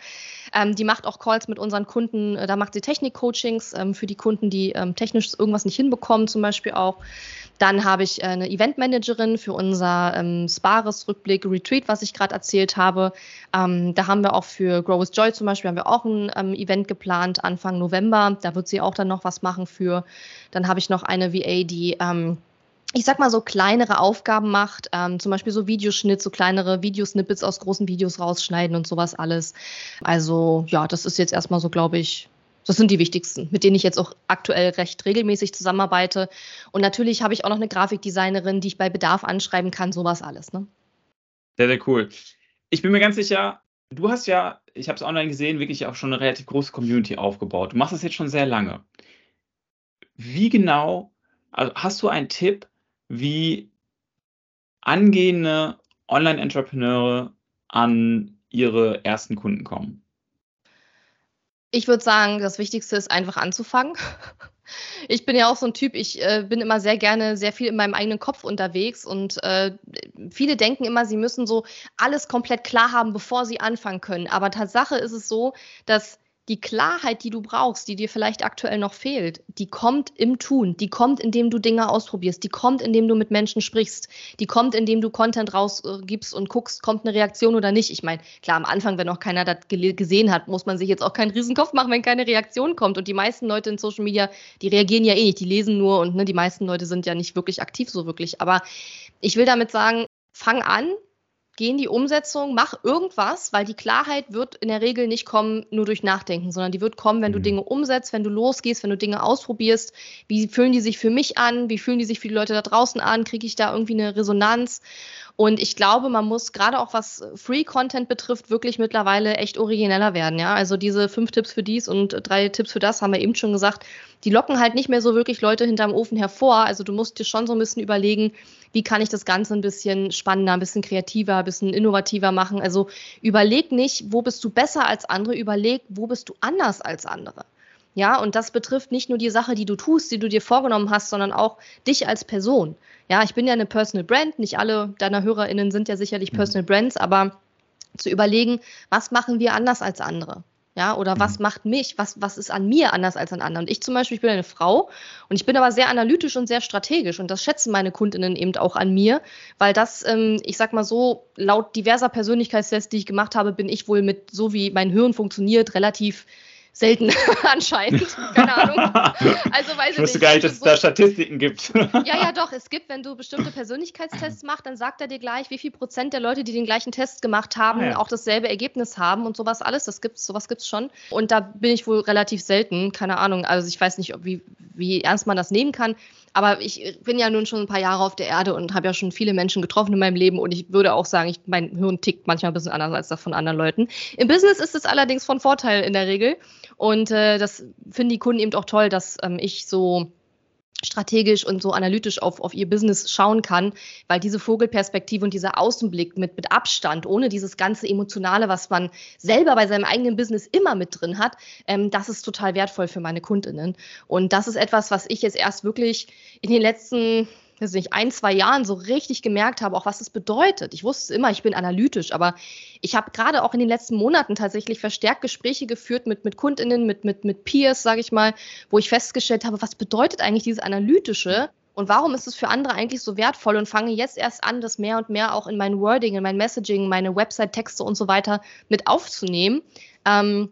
Ähm, die macht auch Calls mit unseren Kunden, äh, da macht sie Technik-Coachings ähm, für die Kunden, die ähm, technisch irgendwas nicht hinbekommen, zum Beispiel auch. Dann habe ich äh, eine Eventmanagerin für unser ähm, Spares-Rückblick Retreat, was ich gerade erzählt habe. Ähm, da haben wir auch für Grow with Joy zum Beispiel haben wir auch ein ähm, Event geplant Anfang November. Da wird sie auch dann noch was machen für. Dann habe ich noch eine VA, die ähm, ich sag mal so kleinere Aufgaben macht, ähm, zum Beispiel so Videoschnitt, so kleinere Videosnippets aus großen Videos rausschneiden und sowas alles. Also ja, das ist jetzt erstmal so, glaube ich, das sind die wichtigsten, mit denen ich jetzt auch aktuell recht regelmäßig zusammenarbeite. Und natürlich habe ich auch noch eine Grafikdesignerin, die ich bei Bedarf anschreiben kann, sowas alles. Ne? Sehr, sehr cool. Ich bin mir ganz sicher, du hast ja, ich habe es online gesehen, wirklich auch schon eine relativ große Community aufgebaut. Du machst das jetzt schon sehr lange. Wie genau, also hast du einen Tipp, wie angehende Online-Entrepreneure an ihre ersten Kunden kommen? Ich würde sagen, das Wichtigste ist einfach anzufangen. Ich bin ja auch so ein Typ, ich äh, bin immer sehr gerne sehr viel in meinem eigenen Kopf unterwegs und äh, viele denken immer, sie müssen so alles komplett klar haben, bevor sie anfangen können. Aber Tatsache ist es so, dass die Klarheit, die du brauchst, die dir vielleicht aktuell noch fehlt, die kommt im Tun, die kommt, indem du Dinge ausprobierst, die kommt, indem du mit Menschen sprichst, die kommt, indem du Content rausgibst und guckst, kommt eine Reaktion oder nicht. Ich meine, klar, am Anfang, wenn noch keiner das gesehen hat, muss man sich jetzt auch keinen Riesenkopf machen, wenn keine Reaktion kommt. Und die meisten Leute in Social Media, die reagieren ja eh nicht, die lesen nur und ne, die meisten Leute sind ja nicht wirklich aktiv so wirklich. Aber ich will damit sagen, fang an, geh in die Umsetzung, mach irgendwas, weil die Klarheit wird in der Regel nicht kommen nur durch Nachdenken, sondern die wird kommen, wenn du mhm. Dinge umsetzt, wenn du losgehst, wenn du Dinge ausprobierst. Wie fühlen die sich für mich an? Wie fühlen die sich für die Leute da draußen an? Kriege ich da irgendwie eine Resonanz? Und ich glaube, man muss gerade auch was Free Content betrifft, wirklich mittlerweile echt origineller werden. Ja, also diese fünf Tipps für dies und drei Tipps für das haben wir eben schon gesagt. Die locken halt nicht mehr so wirklich Leute hinterm Ofen hervor. Also du musst dir schon so ein bisschen überlegen, wie kann ich das Ganze ein bisschen spannender, ein bisschen kreativer, ein bisschen innovativer machen. Also überleg nicht, wo bist du besser als andere, überleg, wo bist du anders als andere. Ja, und das betrifft nicht nur die Sache, die du tust, die du dir vorgenommen hast, sondern auch dich als Person. Ja, ich bin ja eine Personal Brand. Nicht alle deiner HörerInnen sind ja sicherlich mhm. Personal Brands, aber zu überlegen, was machen wir anders als andere? Ja, oder mhm. was macht mich, was, was ist an mir anders als an anderen? Und ich zum Beispiel, ich bin eine Frau und ich bin aber sehr analytisch und sehr strategisch und das schätzen meine Kundinnen eben auch an mir, weil das, ähm, ich sag mal so, laut diverser Persönlichkeitstests, die ich gemacht habe, bin ich wohl mit, so wie mein Hirn funktioniert, relativ selten anscheinend. Keine Ahnung. Also weiß ich wusste gar nicht, dass es da Statistiken gibt. ja, ja, doch. Es gibt, wenn du bestimmte Persönlichkeitstests machst, dann sagt er dir gleich, wie viel Prozent der Leute, die den gleichen Test gemacht haben, ah, ja. auch dasselbe Ergebnis haben und sowas alles. Das gibt's, sowas gibt's schon. Und da bin ich wohl relativ selten. Keine Ahnung. Also ich weiß nicht, ob, wie, wie ernst man das nehmen kann. Aber ich bin ja nun schon ein paar Jahre auf der Erde und habe ja schon viele Menschen getroffen in meinem Leben und ich würde auch sagen, ich, mein Hirn tickt manchmal ein bisschen anders als das von anderen Leuten. Im Business ist es allerdings von Vorteil in der Regel und äh, das finden die Kunden eben auch toll, dass ähm, ich so strategisch und so analytisch auf, auf ihr Business schauen kann, weil diese Vogelperspektive und dieser Außenblick mit, mit Abstand, ohne dieses ganze Emotionale, was man selber bei seinem eigenen Business immer mit drin hat, ähm, das ist total wertvoll für meine Kundinnen. Und das ist etwas, was ich jetzt erst wirklich in den letzten weiß nicht, ein, zwei Jahren so richtig gemerkt habe, auch was es bedeutet. Ich wusste immer, ich bin analytisch, aber ich habe gerade auch in den letzten Monaten tatsächlich verstärkt Gespräche geführt mit, mit KundInnen, mit, mit, mit Peers, sage ich mal, wo ich festgestellt habe, was bedeutet eigentlich dieses Analytische? Und warum ist es für andere eigentlich so wertvoll und fange jetzt erst an, das mehr und mehr auch in mein Wording, in mein Messaging, meine Website-Texte und so weiter mit aufzunehmen. Ähm,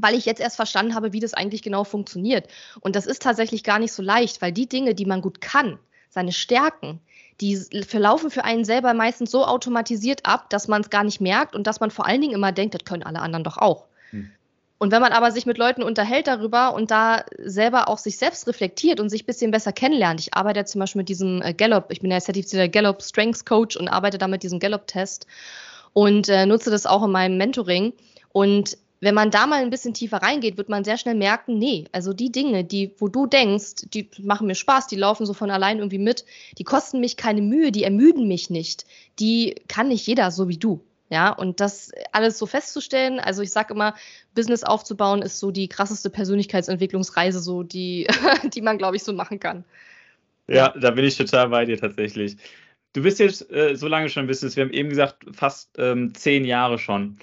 weil ich jetzt erst verstanden habe, wie das eigentlich genau funktioniert. Und das ist tatsächlich gar nicht so leicht, weil die Dinge, die man gut kann, seine Stärken, die verlaufen für einen selber meistens so automatisiert ab, dass man es gar nicht merkt und dass man vor allen Dingen immer denkt, das können alle anderen doch auch. Hm. Und wenn man aber sich mit Leuten unterhält darüber und da selber auch sich selbst reflektiert und sich ein bisschen besser kennenlernt, ich arbeite ja zum Beispiel mit diesem äh, Gallup, ich bin ja zertifizierter Gallup Strengths Coach und arbeite da mit diesem Gallup-Test und äh, nutze das auch in meinem Mentoring. Und wenn man da mal ein bisschen tiefer reingeht, wird man sehr schnell merken, nee, also die Dinge, die, wo du denkst, die machen mir Spaß, die laufen so von allein irgendwie mit, die kosten mich keine Mühe, die ermüden mich nicht, die kann nicht jeder so wie du. Ja, und das alles so festzustellen, also ich sage immer, Business aufzubauen ist so die krasseste Persönlichkeitsentwicklungsreise, so die, die man, glaube ich, so machen kann. Ja, da bin ich total bei dir tatsächlich. Du bist jetzt äh, so lange schon im Business, wir haben eben gesagt, fast ähm, zehn Jahre schon.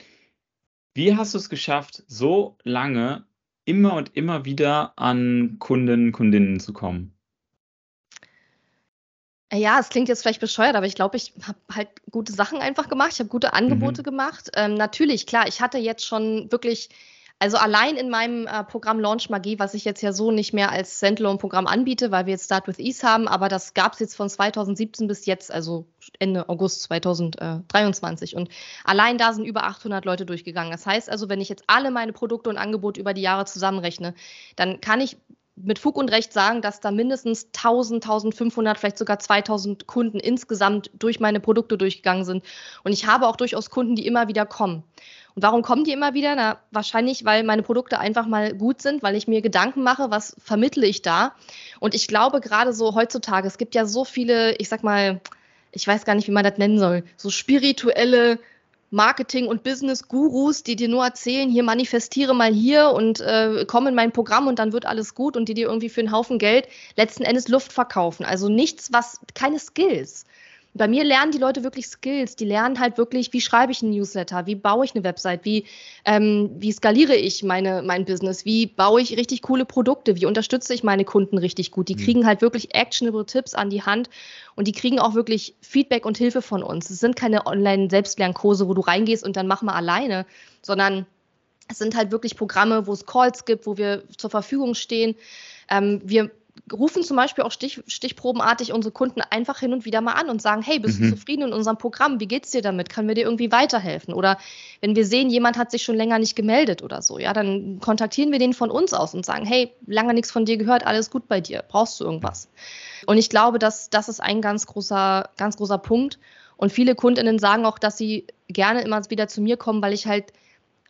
Wie hast du es geschafft, so lange immer und immer wieder an Kunden, Kundinnen zu kommen? Ja, es klingt jetzt vielleicht bescheuert, aber ich glaube, ich habe halt gute Sachen einfach gemacht. Ich habe gute Angebote mhm. gemacht. Ähm, natürlich, klar, ich hatte jetzt schon wirklich also allein in meinem äh, Programm Launch Magie, was ich jetzt ja so nicht mehr als Standalone-Programm anbiete, weil wir jetzt Start with Ease haben, aber das gab es jetzt von 2017 bis jetzt, also Ende August 2023. Und allein da sind über 800 Leute durchgegangen. Das heißt also, wenn ich jetzt alle meine Produkte und Angebote über die Jahre zusammenrechne, dann kann ich mit Fug und Recht sagen, dass da mindestens 1000, 1500, vielleicht sogar 2000 Kunden insgesamt durch meine Produkte durchgegangen sind. Und ich habe auch durchaus Kunden, die immer wieder kommen. Und warum kommen die immer wieder? Na, wahrscheinlich, weil meine Produkte einfach mal gut sind, weil ich mir Gedanken mache, was vermittle ich da. Und ich glaube, gerade so heutzutage, es gibt ja so viele, ich sag mal, ich weiß gar nicht, wie man das nennen soll, so spirituelle Marketing- und Business-Gurus, die dir nur erzählen, hier manifestiere mal hier und äh, komm in mein Programm und dann wird alles gut und die dir irgendwie für einen Haufen Geld letzten Endes Luft verkaufen. Also nichts, was, keine Skills bei mir lernen die Leute wirklich Skills. Die lernen halt wirklich, wie schreibe ich einen Newsletter, wie baue ich eine Website, wie, ähm, wie skaliere ich meine, mein Business, wie baue ich richtig coole Produkte, wie unterstütze ich meine Kunden richtig gut. Die mhm. kriegen halt wirklich actionable Tipps an die Hand und die kriegen auch wirklich Feedback und Hilfe von uns. Es sind keine Online-Selbstlernkurse, wo du reingehst und dann mach mal alleine, sondern es sind halt wirklich Programme, wo es Calls gibt, wo wir zur Verfügung stehen. Ähm, wir rufen zum Beispiel auch Stich, stichprobenartig unsere Kunden einfach hin und wieder mal an und sagen, hey, bist mhm. du zufrieden in unserem Programm? Wie geht's dir damit? Können wir dir irgendwie weiterhelfen? Oder wenn wir sehen, jemand hat sich schon länger nicht gemeldet oder so, ja, dann kontaktieren wir den von uns aus und sagen, hey, lange nichts von dir gehört, alles gut bei dir, brauchst du irgendwas? Und ich glaube, dass das ist ein ganz großer, ganz großer Punkt. Und viele Kundinnen sagen auch, dass sie gerne immer wieder zu mir kommen, weil ich halt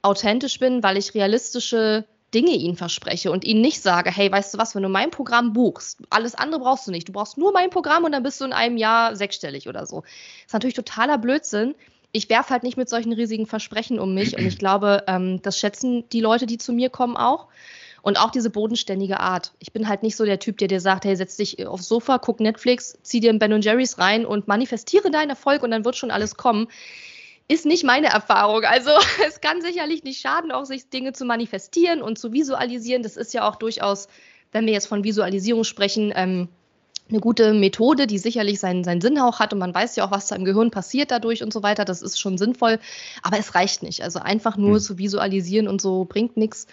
authentisch bin, weil ich realistische Dinge ihnen verspreche und ihnen nicht sage, hey, weißt du was, wenn du mein Programm buchst, alles andere brauchst du nicht. Du brauchst nur mein Programm und dann bist du in einem Jahr sechsstellig oder so. Das ist natürlich totaler Blödsinn. Ich werfe halt nicht mit solchen riesigen Versprechen um mich und ich glaube, ähm, das schätzen die Leute, die zu mir kommen, auch. Und auch diese bodenständige Art. Ich bin halt nicht so der Typ, der dir sagt, hey, setz dich aufs Sofa, guck Netflix, zieh dir ein Ben Jerry's rein und manifestiere deinen Erfolg und dann wird schon alles kommen ist nicht meine Erfahrung. Also es kann sicherlich nicht schaden, auch sich Dinge zu manifestieren und zu visualisieren. Das ist ja auch durchaus, wenn wir jetzt von Visualisierung sprechen, ähm, eine gute Methode, die sicherlich seinen, seinen Sinn auch hat und man weiß ja auch, was da im Gehirn passiert dadurch und so weiter. Das ist schon sinnvoll, aber es reicht nicht. Also einfach nur mhm. zu visualisieren und so bringt nichts.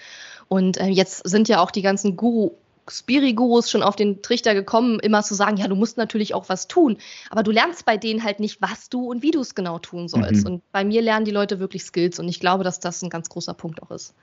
Und äh, jetzt sind ja auch die ganzen Guru Spiri-Gurus schon auf den Trichter gekommen, immer zu sagen, ja, du musst natürlich auch was tun, aber du lernst bei denen halt nicht, was du und wie du es genau tun sollst. Mhm. Und bei mir lernen die Leute wirklich Skills und ich glaube, dass das ein ganz großer Punkt auch ist.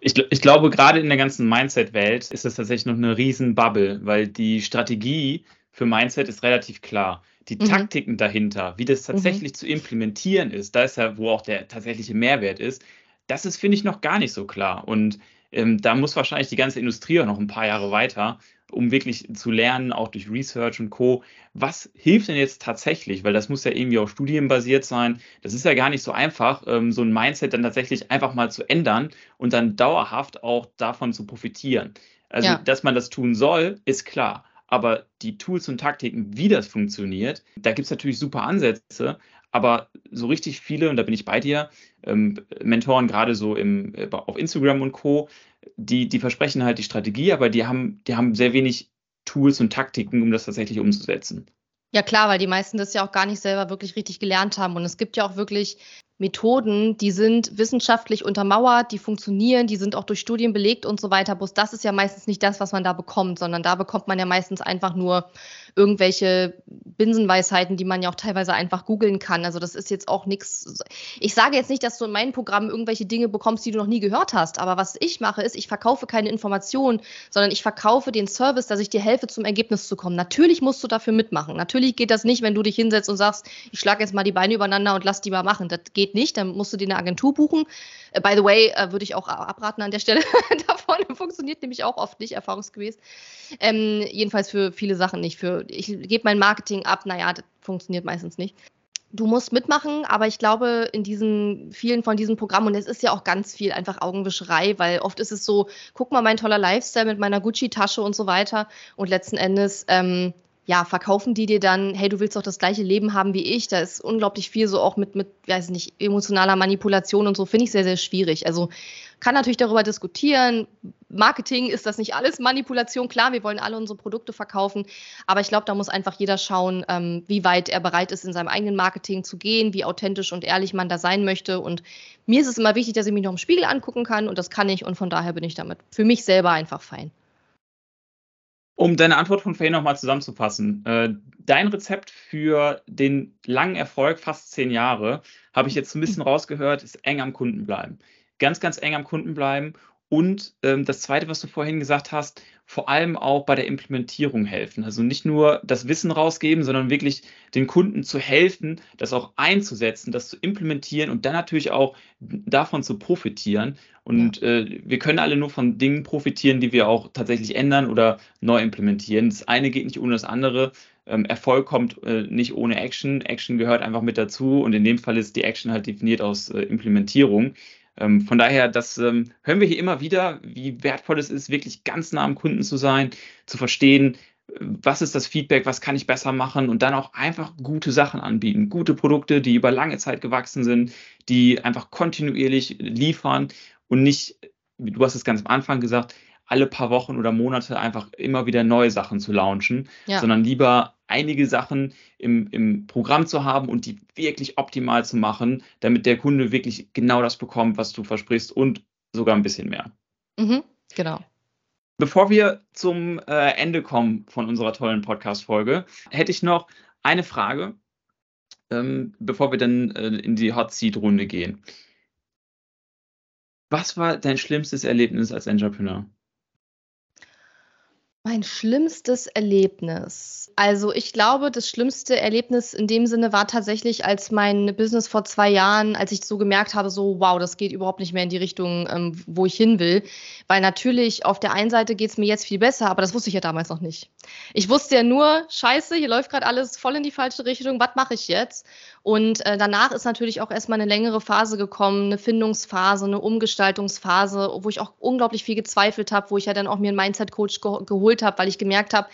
Ich, ich glaube, gerade in der ganzen Mindset-Welt ist das tatsächlich noch eine riesen Bubble, weil die Strategie für Mindset ist relativ klar. Die mhm. Taktiken dahinter, wie das mhm. tatsächlich mhm. zu implementieren ist, da ist ja, wo auch der tatsächliche Mehrwert ist, das ist, finde ich, noch gar nicht so klar. Und ähm, da muss wahrscheinlich die ganze Industrie auch noch ein paar Jahre weiter, um wirklich zu lernen, auch durch Research und Co. Was hilft denn jetzt tatsächlich? Weil das muss ja irgendwie auch studienbasiert sein. Das ist ja gar nicht so einfach, ähm, so ein Mindset dann tatsächlich einfach mal zu ändern und dann dauerhaft auch davon zu profitieren. Also, ja. dass man das tun soll, ist klar. Aber die Tools und Taktiken, wie das funktioniert, da gibt es natürlich super Ansätze, aber so richtig viele, und da bin ich bei dir, ähm, Mentoren gerade so im, äh, auf Instagram und Co., die, die versprechen halt die Strategie, aber die haben, die haben sehr wenig Tools und Taktiken, um das tatsächlich umzusetzen. Ja klar, weil die meisten das ja auch gar nicht selber wirklich richtig gelernt haben. Und es gibt ja auch wirklich Methoden, die sind wissenschaftlich untermauert, die funktionieren, die sind auch durch Studien belegt und so weiter. Bloß das ist ja meistens nicht das, was man da bekommt, sondern da bekommt man ja meistens einfach nur irgendwelche Binsenweisheiten, die man ja auch teilweise einfach googeln kann. Also das ist jetzt auch nichts. Ich sage jetzt nicht, dass du in meinem Programm irgendwelche Dinge bekommst, die du noch nie gehört hast. Aber was ich mache, ist, ich verkaufe keine Informationen, sondern ich verkaufe den Service, dass ich dir helfe, zum Ergebnis zu kommen. Natürlich musst du dafür mitmachen. Natürlich geht das nicht, wenn du dich hinsetzt und sagst, ich schlage jetzt mal die Beine übereinander und lass die mal machen. Das geht nicht. Dann musst du dir eine Agentur buchen. Äh, by the way, äh, würde ich auch abraten an der Stelle davon. Funktioniert nämlich auch oft nicht, erfahrungsgemäß. Ähm, jedenfalls für viele Sachen nicht. Für ich gebe mein Marketing ab, naja, das funktioniert meistens nicht. Du musst mitmachen, aber ich glaube, in diesen vielen von diesen Programmen, und es ist ja auch ganz viel einfach Augenwischerei, weil oft ist es so, guck mal, mein toller Lifestyle mit meiner Gucci-Tasche und so weiter. Und letzten Endes, ähm, ja, verkaufen die dir dann, hey, du willst doch das gleiche Leben haben wie ich. Da ist unglaublich viel so auch mit, mit, weiß nicht, emotionaler Manipulation und so, finde ich sehr, sehr schwierig. Also kann natürlich darüber diskutieren. Marketing ist das nicht alles Manipulation. Klar, wir wollen alle unsere Produkte verkaufen, aber ich glaube, da muss einfach jeder schauen, ähm, wie weit er bereit ist, in seinem eigenen Marketing zu gehen, wie authentisch und ehrlich man da sein möchte. Und mir ist es immer wichtig, dass ich mich noch im Spiegel angucken kann und das kann ich und von daher bin ich damit für mich selber einfach fein. Um deine Antwort von Faye nochmal zusammenzufassen. Äh, dein Rezept für den langen Erfolg, fast zehn Jahre, habe ich jetzt ein bisschen rausgehört, ist eng am Kunden bleiben. Ganz, ganz eng am Kunden bleiben. Und ähm, das Zweite, was du vorhin gesagt hast, vor allem auch bei der Implementierung helfen. Also nicht nur das Wissen rausgeben, sondern wirklich den Kunden zu helfen, das auch einzusetzen, das zu implementieren und dann natürlich auch davon zu profitieren. Und ja. äh, wir können alle nur von Dingen profitieren, die wir auch tatsächlich ändern oder neu implementieren. Das eine geht nicht ohne das andere. Ähm, Erfolg kommt äh, nicht ohne Action. Action gehört einfach mit dazu und in dem Fall ist die Action halt definiert aus äh, Implementierung. Ähm, von daher, das ähm, hören wir hier immer wieder, wie wertvoll es ist, wirklich ganz nah am Kunden zu sein, zu verstehen, was ist das Feedback, was kann ich besser machen und dann auch einfach gute Sachen anbieten, gute Produkte, die über lange Zeit gewachsen sind, die einfach kontinuierlich liefern und nicht, du hast es ganz am Anfang gesagt, alle paar Wochen oder Monate einfach immer wieder neue Sachen zu launchen, ja. sondern lieber einige Sachen im, im Programm zu haben und die wirklich optimal zu machen, damit der Kunde wirklich genau das bekommt, was du versprichst und sogar ein bisschen mehr. Mhm, genau. Bevor wir zum äh, Ende kommen von unserer tollen Podcast-Folge, hätte ich noch eine Frage, ähm, bevor wir dann äh, in die Hot Seat-Runde gehen. Was war dein schlimmstes Erlebnis als Entrepreneur? Mein schlimmstes Erlebnis. Also ich glaube, das schlimmste Erlebnis in dem Sinne war tatsächlich, als mein Business vor zwei Jahren, als ich so gemerkt habe, so wow, das geht überhaupt nicht mehr in die Richtung, ähm, wo ich hin will. Weil natürlich auf der einen Seite geht es mir jetzt viel besser, aber das wusste ich ja damals noch nicht. Ich wusste ja nur, scheiße, hier läuft gerade alles voll in die falsche Richtung, was mache ich jetzt? Und äh, danach ist natürlich auch erstmal eine längere Phase gekommen, eine Findungsphase, eine Umgestaltungsphase, wo ich auch unglaublich viel gezweifelt habe, wo ich ja dann auch mir einen Mindset-Coach ge geholt geholt habe, weil ich gemerkt habe,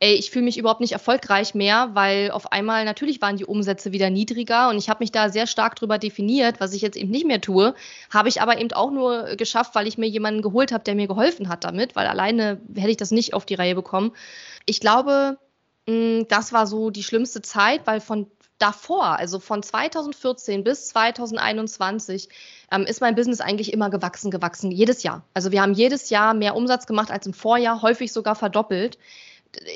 ey, ich fühle mich überhaupt nicht erfolgreich mehr, weil auf einmal natürlich waren die Umsätze wieder niedriger und ich habe mich da sehr stark drüber definiert, was ich jetzt eben nicht mehr tue, habe ich aber eben auch nur geschafft, weil ich mir jemanden geholt habe, der mir geholfen hat damit, weil alleine hätte ich das nicht auf die Reihe bekommen. Ich glaube, mm, das war so die schlimmste Zeit, weil von davor, also von 2014 bis 2021, ähm, ist mein Business eigentlich immer gewachsen, gewachsen, jedes Jahr. Also wir haben jedes Jahr mehr Umsatz gemacht als im Vorjahr, häufig sogar verdoppelt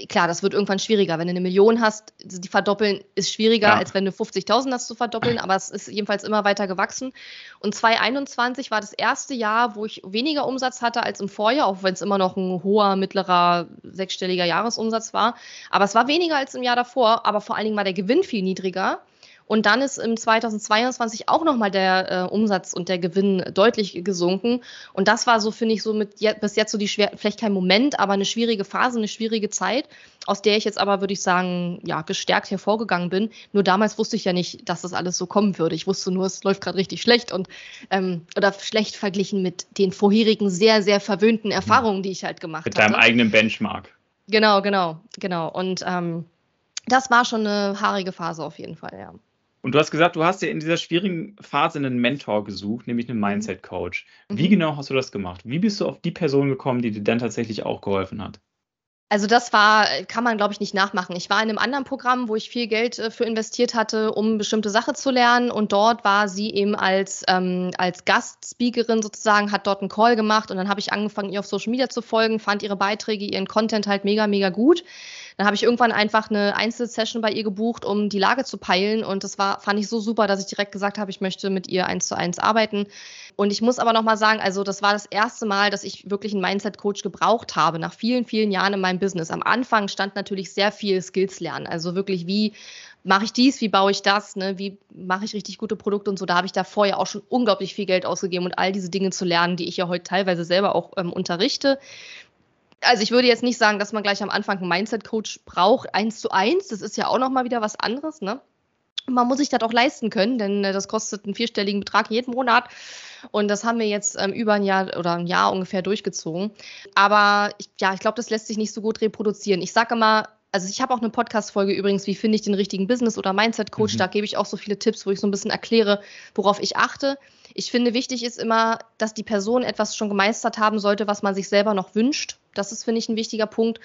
klar, das wird irgendwann schwieriger. Wenn du eine Million hast, die verdoppeln ist schwieriger, ja. als wenn du 50.000 hast zu verdoppeln, aber es ist jedenfalls immer weiter gewachsen. Und 2021 war das erste Jahr, wo ich weniger Umsatz hatte als im Vorjahr, auch wenn es immer noch ein hoher, mittlerer, sechsstelliger Jahresumsatz war. Aber es war weniger als im Jahr davor, aber vor allen Dingen war der Gewinn viel niedriger. Und dann ist im 2022 auch nochmal der äh, Umsatz und der Gewinn deutlich gesunken. Und das war so, finde ich, so mit je bis jetzt so die schwer, vielleicht kein Moment, aber eine schwierige Phase, eine schwierige Zeit, aus der ich jetzt aber, würde ich sagen, ja, gestärkt hervorgegangen bin. Nur damals wusste ich ja nicht, dass das alles so kommen würde. Ich wusste nur, es läuft gerade richtig schlecht und ähm, oder schlecht verglichen mit den vorherigen sehr, sehr verwöhnten Erfahrungen, die ich halt gemacht habe. Mit deinem hatte. eigenen Benchmark. Genau, genau, genau. Und ähm, das war schon eine haarige Phase auf jeden Fall, ja. Und du hast gesagt, du hast dir in dieser schwierigen Phase einen Mentor gesucht, nämlich einen Mindset-Coach. Wie mhm. genau hast du das gemacht? Wie bist du auf die Person gekommen, die dir dann tatsächlich auch geholfen hat? Also das war, kann man, glaube ich, nicht nachmachen. Ich war in einem anderen Programm, wo ich viel Geld äh, für investiert hatte, um bestimmte Sache zu lernen. Und dort war sie eben als, ähm, als Gastspeakerin sozusagen, hat dort einen Call gemacht. Und dann habe ich angefangen, ihr auf Social Media zu folgen, fand ihre Beiträge, ihren Content halt mega, mega gut. Dann habe ich irgendwann einfach eine Einzelsession bei ihr gebucht, um die Lage zu peilen. Und das war, fand ich so super, dass ich direkt gesagt habe, ich möchte mit ihr eins zu eins arbeiten. Und ich muss aber nochmal sagen, also das war das erste Mal, dass ich wirklich einen Mindset-Coach gebraucht habe, nach vielen, vielen Jahren in meinem Business. Am Anfang stand natürlich sehr viel Skills lernen. Also wirklich, wie mache ich dies, wie baue ich das, ne? wie mache ich richtig gute Produkte und so. Da habe ich da vorher auch schon unglaublich viel Geld ausgegeben und all diese Dinge zu lernen, die ich ja heute teilweise selber auch ähm, unterrichte also ich würde jetzt nicht sagen, dass man gleich am Anfang einen Mindset-Coach braucht, eins zu eins. Das ist ja auch nochmal wieder was anderes, ne? Man muss sich das auch leisten können, denn äh, das kostet einen vierstelligen Betrag jeden Monat. Und das haben wir jetzt ähm, über ein Jahr oder ein Jahr ungefähr durchgezogen. Aber ich, ja, ich glaube, das lässt sich nicht so gut reproduzieren. Ich sage immer, also ich habe auch eine Podcast-Folge übrigens, wie finde ich den richtigen Business- oder Mindset-Coach. Mhm. Da gebe ich auch so viele Tipps, wo ich so ein bisschen erkläre, worauf ich achte. Ich finde, wichtig ist immer, dass die Person etwas schon gemeistert haben sollte, was man sich selber noch wünscht. Das ist, finde ich, ein wichtiger Punkt.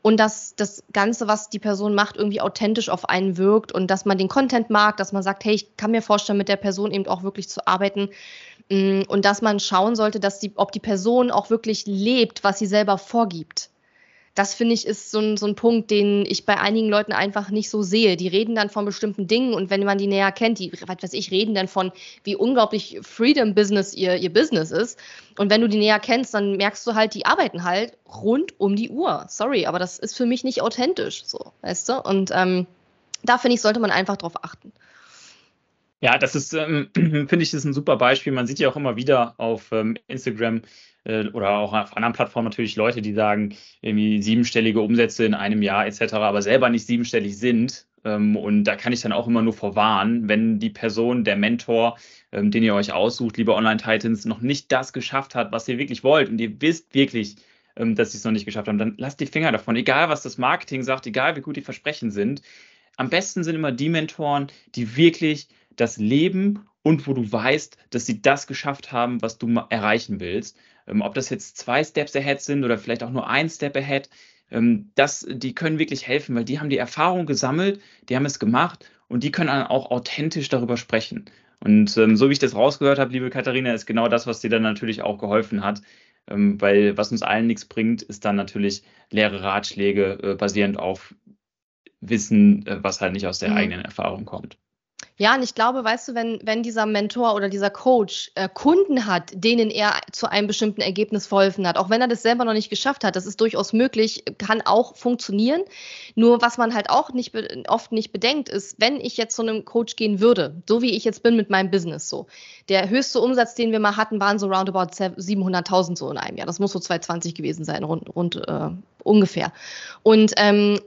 Und dass das Ganze, was die Person macht, irgendwie authentisch auf einen wirkt und dass man den Content mag, dass man sagt, hey, ich kann mir vorstellen, mit der Person eben auch wirklich zu arbeiten. Mm, und dass man schauen sollte, dass die, ob die Person auch wirklich lebt, was sie selber vorgibt das finde ich ist so ein, so ein Punkt, den ich bei einigen Leuten einfach nicht so sehe. Die reden dann von bestimmten Dingen und wenn man die näher kennt, die, was weiß ich, reden dann von, wie unglaublich Freedom Business ihr, ihr Business ist. Und wenn du die näher kennst, dann merkst du halt, die arbeiten halt rund um die Uhr. Sorry, aber das ist für mich nicht authentisch, so, weißt du? Und ähm, da finde ich, sollte man einfach drauf achten. Ja, das ist, ähm, finde ich, ist ein super Beispiel. Man sieht ja auch immer wieder auf ähm, Instagram, äh, oder auch auf anderen Plattformen natürlich Leute, die sagen, irgendwie siebenstellige Umsätze in einem Jahr etc., aber selber nicht siebenstellig sind. Ähm, und da kann ich dann auch immer nur vorwarnen, wenn die Person, der Mentor, ähm, den ihr euch aussucht, liebe Online-Titans, noch nicht das geschafft hat, was ihr wirklich wollt und ihr wisst wirklich, ähm, dass sie es noch nicht geschafft haben, dann lasst die Finger davon. Egal, was das Marketing sagt, egal, wie gut die Versprechen sind. Am besten sind immer die Mentoren, die wirklich das Leben und wo du weißt, dass sie das geschafft haben, was du erreichen willst. Ähm, ob das jetzt zwei Steps ahead sind oder vielleicht auch nur ein Step ahead, ähm, das, die können wirklich helfen, weil die haben die Erfahrung gesammelt, die haben es gemacht und die können dann auch authentisch darüber sprechen. Und ähm, so wie ich das rausgehört habe, liebe Katharina, ist genau das, was dir dann natürlich auch geholfen hat. Ähm, weil was uns allen nichts bringt, ist dann natürlich leere Ratschläge äh, basierend auf Wissen, äh, was halt nicht aus der mhm. eigenen Erfahrung kommt. Ja, und ich glaube, weißt du, wenn, wenn dieser Mentor oder dieser Coach äh, Kunden hat, denen er zu einem bestimmten Ergebnis verholfen hat, auch wenn er das selber noch nicht geschafft hat, das ist durchaus möglich, kann auch funktionieren. Nur was man halt auch nicht oft nicht bedenkt, ist, wenn ich jetzt zu einem Coach gehen würde, so wie ich jetzt bin mit meinem Business so, der höchste Umsatz, den wir mal hatten, waren so roundabout 700.000 so in einem Jahr. Das muss so 2020 gewesen sein, rund, rund äh, ungefähr. Und ähm,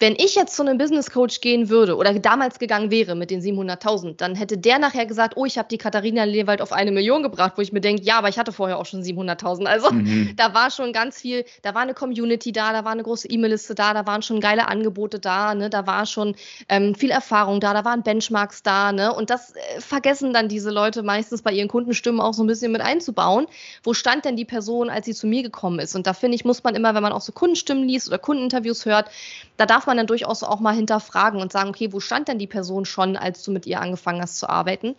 wenn ich jetzt zu einem Business Coach gehen würde oder damals gegangen wäre mit den 700.000, dann hätte der nachher gesagt, oh, ich habe die Katharina Lewald auf eine Million gebracht, wo ich mir denke, ja, aber ich hatte vorher auch schon 700.000. Also mhm. da war schon ganz viel, da war eine Community da, da war eine große E-Mail-Liste da, da waren schon geile Angebote da, ne, da war schon ähm, viel Erfahrung da, da waren Benchmarks da, ne, und das äh, vergessen dann diese Leute meistens bei ihren Kundenstimmen auch so ein bisschen mit einzubauen. Wo stand denn die Person, als sie zu mir gekommen ist? Und da finde ich, muss man immer, wenn man auch so Kundenstimmen liest oder Kundeninterviews hört, da darf man dann durchaus auch mal hinterfragen und sagen, okay, wo stand denn die Person schon, als du mit ihr angefangen hast zu arbeiten?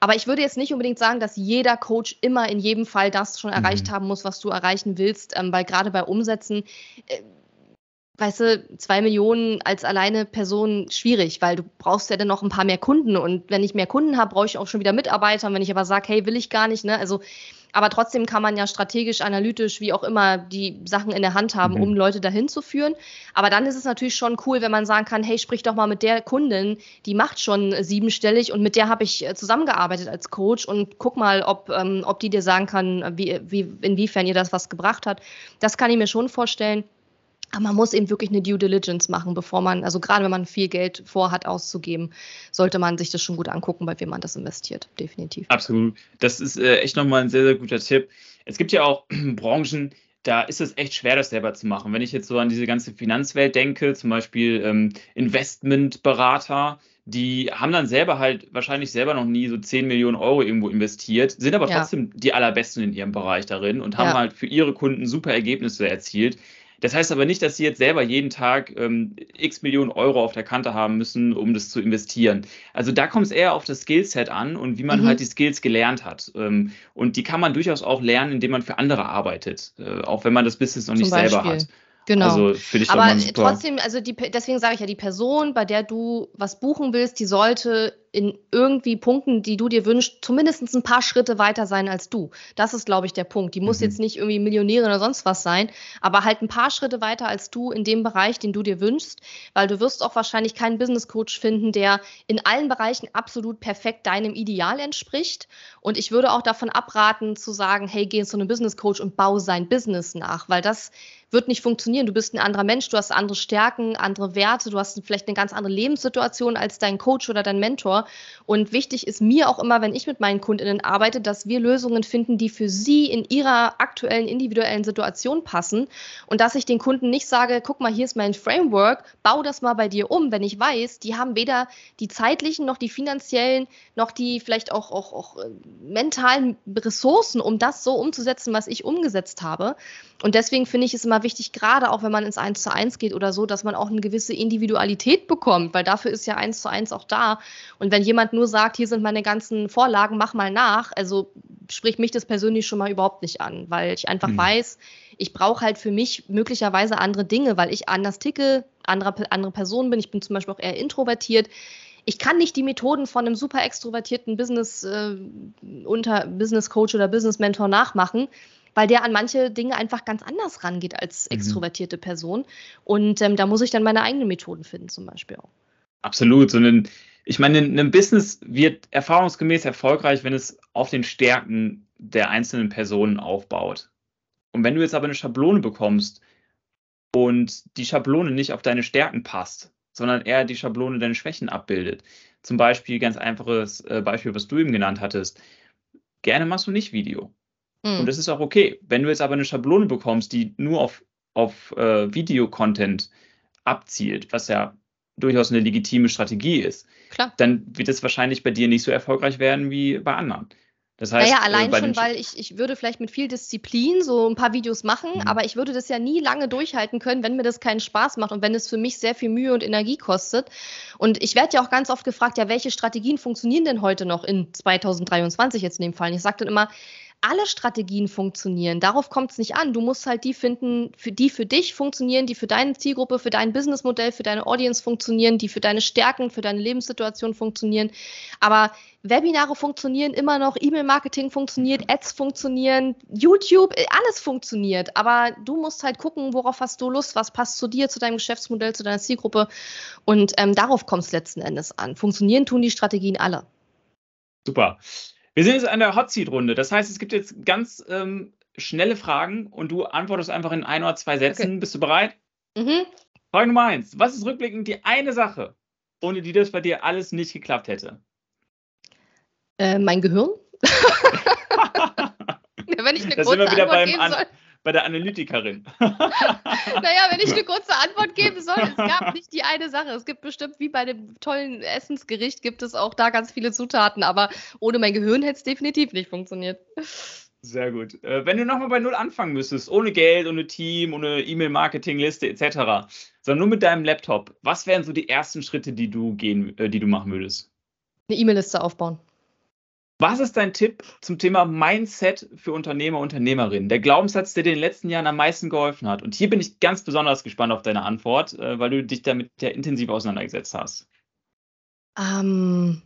Aber ich würde jetzt nicht unbedingt sagen, dass jeder Coach immer in jedem Fall das schon erreicht mhm. haben muss, was du erreichen willst, ähm, weil gerade bei Umsätzen äh, weißt du, zwei Millionen als alleine Person schwierig, weil du brauchst ja dann noch ein paar mehr Kunden und wenn ich mehr Kunden habe, brauche ich auch schon wieder Mitarbeiter. Und wenn ich aber sage, hey, will ich gar nicht, ne? Also aber trotzdem kann man ja strategisch, analytisch, wie auch immer, die Sachen in der Hand haben, mhm. um Leute dahin zu führen. Aber dann ist es natürlich schon cool, wenn man sagen kann, hey, sprich doch mal mit der Kundin, die macht schon siebenstellig und mit der habe ich äh, zusammengearbeitet als Coach und guck mal, ob, ähm, ob die dir sagen kann, wie, wie, inwiefern ihr das was gebracht hat. Das kann ich mir schon vorstellen. Aber man muss eben wirklich eine Due Diligence machen, bevor man, also gerade wenn man viel Geld vorhat auszugeben, sollte man sich das schon gut angucken, bei wem man das investiert, definitiv. Absolut. Das ist äh, echt nochmal ein sehr, sehr guter Tipp. Es gibt ja auch Branchen, da ist es echt schwer, das selber zu machen. Wenn ich jetzt so an diese ganze Finanzwelt denke, zum Beispiel ähm, Investmentberater, die haben dann selber halt wahrscheinlich selber noch nie so 10 Millionen Euro irgendwo investiert, sind aber ja. trotzdem die allerbesten in ihrem Bereich darin und haben ja. halt für ihre Kunden super Ergebnisse erzielt. Das heißt aber nicht, dass sie jetzt selber jeden Tag ähm, x Millionen Euro auf der Kante haben müssen, um das zu investieren. Also da kommt es eher auf das Skillset an und wie man mhm. halt die Skills gelernt hat. Ähm, und die kann man durchaus auch lernen, indem man für andere arbeitet, äh, auch wenn man das Business noch Zum nicht Beispiel. selber hat. Genau. Also ich Aber trotzdem, also die, deswegen sage ich ja, die Person, bei der du was buchen willst, die sollte in irgendwie Punkten, die du dir wünschst, zumindest ein paar Schritte weiter sein als du. Das ist, glaube ich, der Punkt. Die muss mhm. jetzt nicht irgendwie Millionärin oder sonst was sein, aber halt ein paar Schritte weiter als du in dem Bereich, den du dir wünschst, weil du wirst auch wahrscheinlich keinen Business Coach finden, der in allen Bereichen absolut perfekt deinem Ideal entspricht. Und ich würde auch davon abraten zu sagen, hey, geh zu einem Business Coach und bau sein Business nach, weil das wird nicht funktionieren. Du bist ein anderer Mensch, du hast andere Stärken, andere Werte, du hast vielleicht eine ganz andere Lebenssituation als dein Coach oder dein Mentor. Und wichtig ist mir auch immer, wenn ich mit meinen Kundinnen arbeite, dass wir Lösungen finden, die für sie in ihrer aktuellen individuellen Situation passen und dass ich den Kunden nicht sage, guck mal, hier ist mein Framework, bau das mal bei dir um, wenn ich weiß, die haben weder die zeitlichen noch die finanziellen noch die vielleicht auch, auch, auch äh, mentalen Ressourcen, um das so umzusetzen, was ich umgesetzt habe. Und deswegen finde ich es immer wichtig, gerade auch wenn man ins Eins zu eins geht oder so, dass man auch eine gewisse Individualität bekommt, weil dafür ist ja Eins zu eins auch da. Und wenn jemand nur sagt, hier sind meine ganzen Vorlagen, mach mal nach, also spricht mich das persönlich schon mal überhaupt nicht an, weil ich einfach mhm. weiß, ich brauche halt für mich möglicherweise andere Dinge, weil ich anders ticke, andere, andere Person bin. Ich bin zum Beispiel auch eher introvertiert ich kann nicht die Methoden von einem super extrovertierten Business äh, unter Business Coach oder Business Mentor nachmachen, weil der an manche Dinge einfach ganz anders rangeht als mhm. extrovertierte mhm. Person. Und ähm, da muss ich dann meine eigenen Methoden finden, zum Beispiel auch. Absolut. So ein, ich meine, ein Business wird erfahrungsgemäß erfolgreich, wenn es auf den Stärken der einzelnen Personen aufbaut. Und wenn du jetzt aber eine Schablone bekommst und die Schablone nicht auf deine Stärken passt, sondern eher die Schablone deine Schwächen abbildet. Zum Beispiel, ganz einfaches äh, Beispiel, was du eben genannt hattest. Gerne machst du nicht Video. Mhm. Und das ist auch okay. Wenn du jetzt aber eine Schablone bekommst, die nur auf, auf äh, Video-Content abzielt, was ja durchaus eine legitime Strategie ist, Klar. dann wird es wahrscheinlich bei dir nicht so erfolgreich werden wie bei anderen. Das heißt, naja, äh, allein schon, weil ich, ich würde vielleicht mit viel Disziplin so ein paar Videos machen, mhm. aber ich würde das ja nie lange durchhalten können, wenn mir das keinen Spaß macht und wenn es für mich sehr viel Mühe und Energie kostet. Und ich werde ja auch ganz oft gefragt, ja, welche Strategien funktionieren denn heute noch in 2023 jetzt in dem Fall? Und ich sage dann immer, alle Strategien funktionieren. Darauf kommt es nicht an. Du musst halt die finden, für die für dich funktionieren, die für deine Zielgruppe, für dein Businessmodell, für deine Audience funktionieren, die für deine Stärken, für deine Lebenssituation funktionieren. Aber Webinare funktionieren immer noch, E-Mail-Marketing funktioniert, Ads funktionieren, YouTube, äh, alles funktioniert. Aber du musst halt gucken, worauf hast du Lust, was passt zu dir, zu deinem Geschäftsmodell, zu deiner Zielgruppe. Und ähm, darauf kommt es letzten Endes an. Funktionieren tun die Strategien alle. Super. Wir sind jetzt an der Hot Seat Runde. Das heißt, es gibt jetzt ganz ähm, schnelle Fragen und du antwortest einfach in ein oder zwei Sätzen. Okay. Bist du bereit? Mhm. Frage Nummer eins. Was ist rückblickend die eine Sache, ohne die das bei dir alles nicht geklappt hätte? Äh, mein Gehirn. Wenn ich eine da sind wir wieder beim An. Bei der Analytikerin. Naja, wenn ich eine kurze Antwort geben soll, es gab nicht die eine Sache. Es gibt bestimmt, wie bei dem tollen Essensgericht, gibt es auch da ganz viele Zutaten, aber ohne mein Gehirn hätte es definitiv nicht funktioniert. Sehr gut. Äh, wenn du nochmal bei Null anfangen müsstest, ohne Geld, ohne Team, ohne E-Mail-Marketing-Liste etc., sondern nur mit deinem Laptop, was wären so die ersten Schritte, die du gehen, äh, die du machen würdest? Eine E-Mail-Liste aufbauen. Was ist dein Tipp zum Thema Mindset für Unternehmer, Unternehmerinnen? Der Glaubenssatz, der dir in den letzten Jahren am meisten geholfen hat. Und hier bin ich ganz besonders gespannt auf deine Antwort, äh, weil du dich damit ja intensiv auseinandergesetzt hast. Ähm,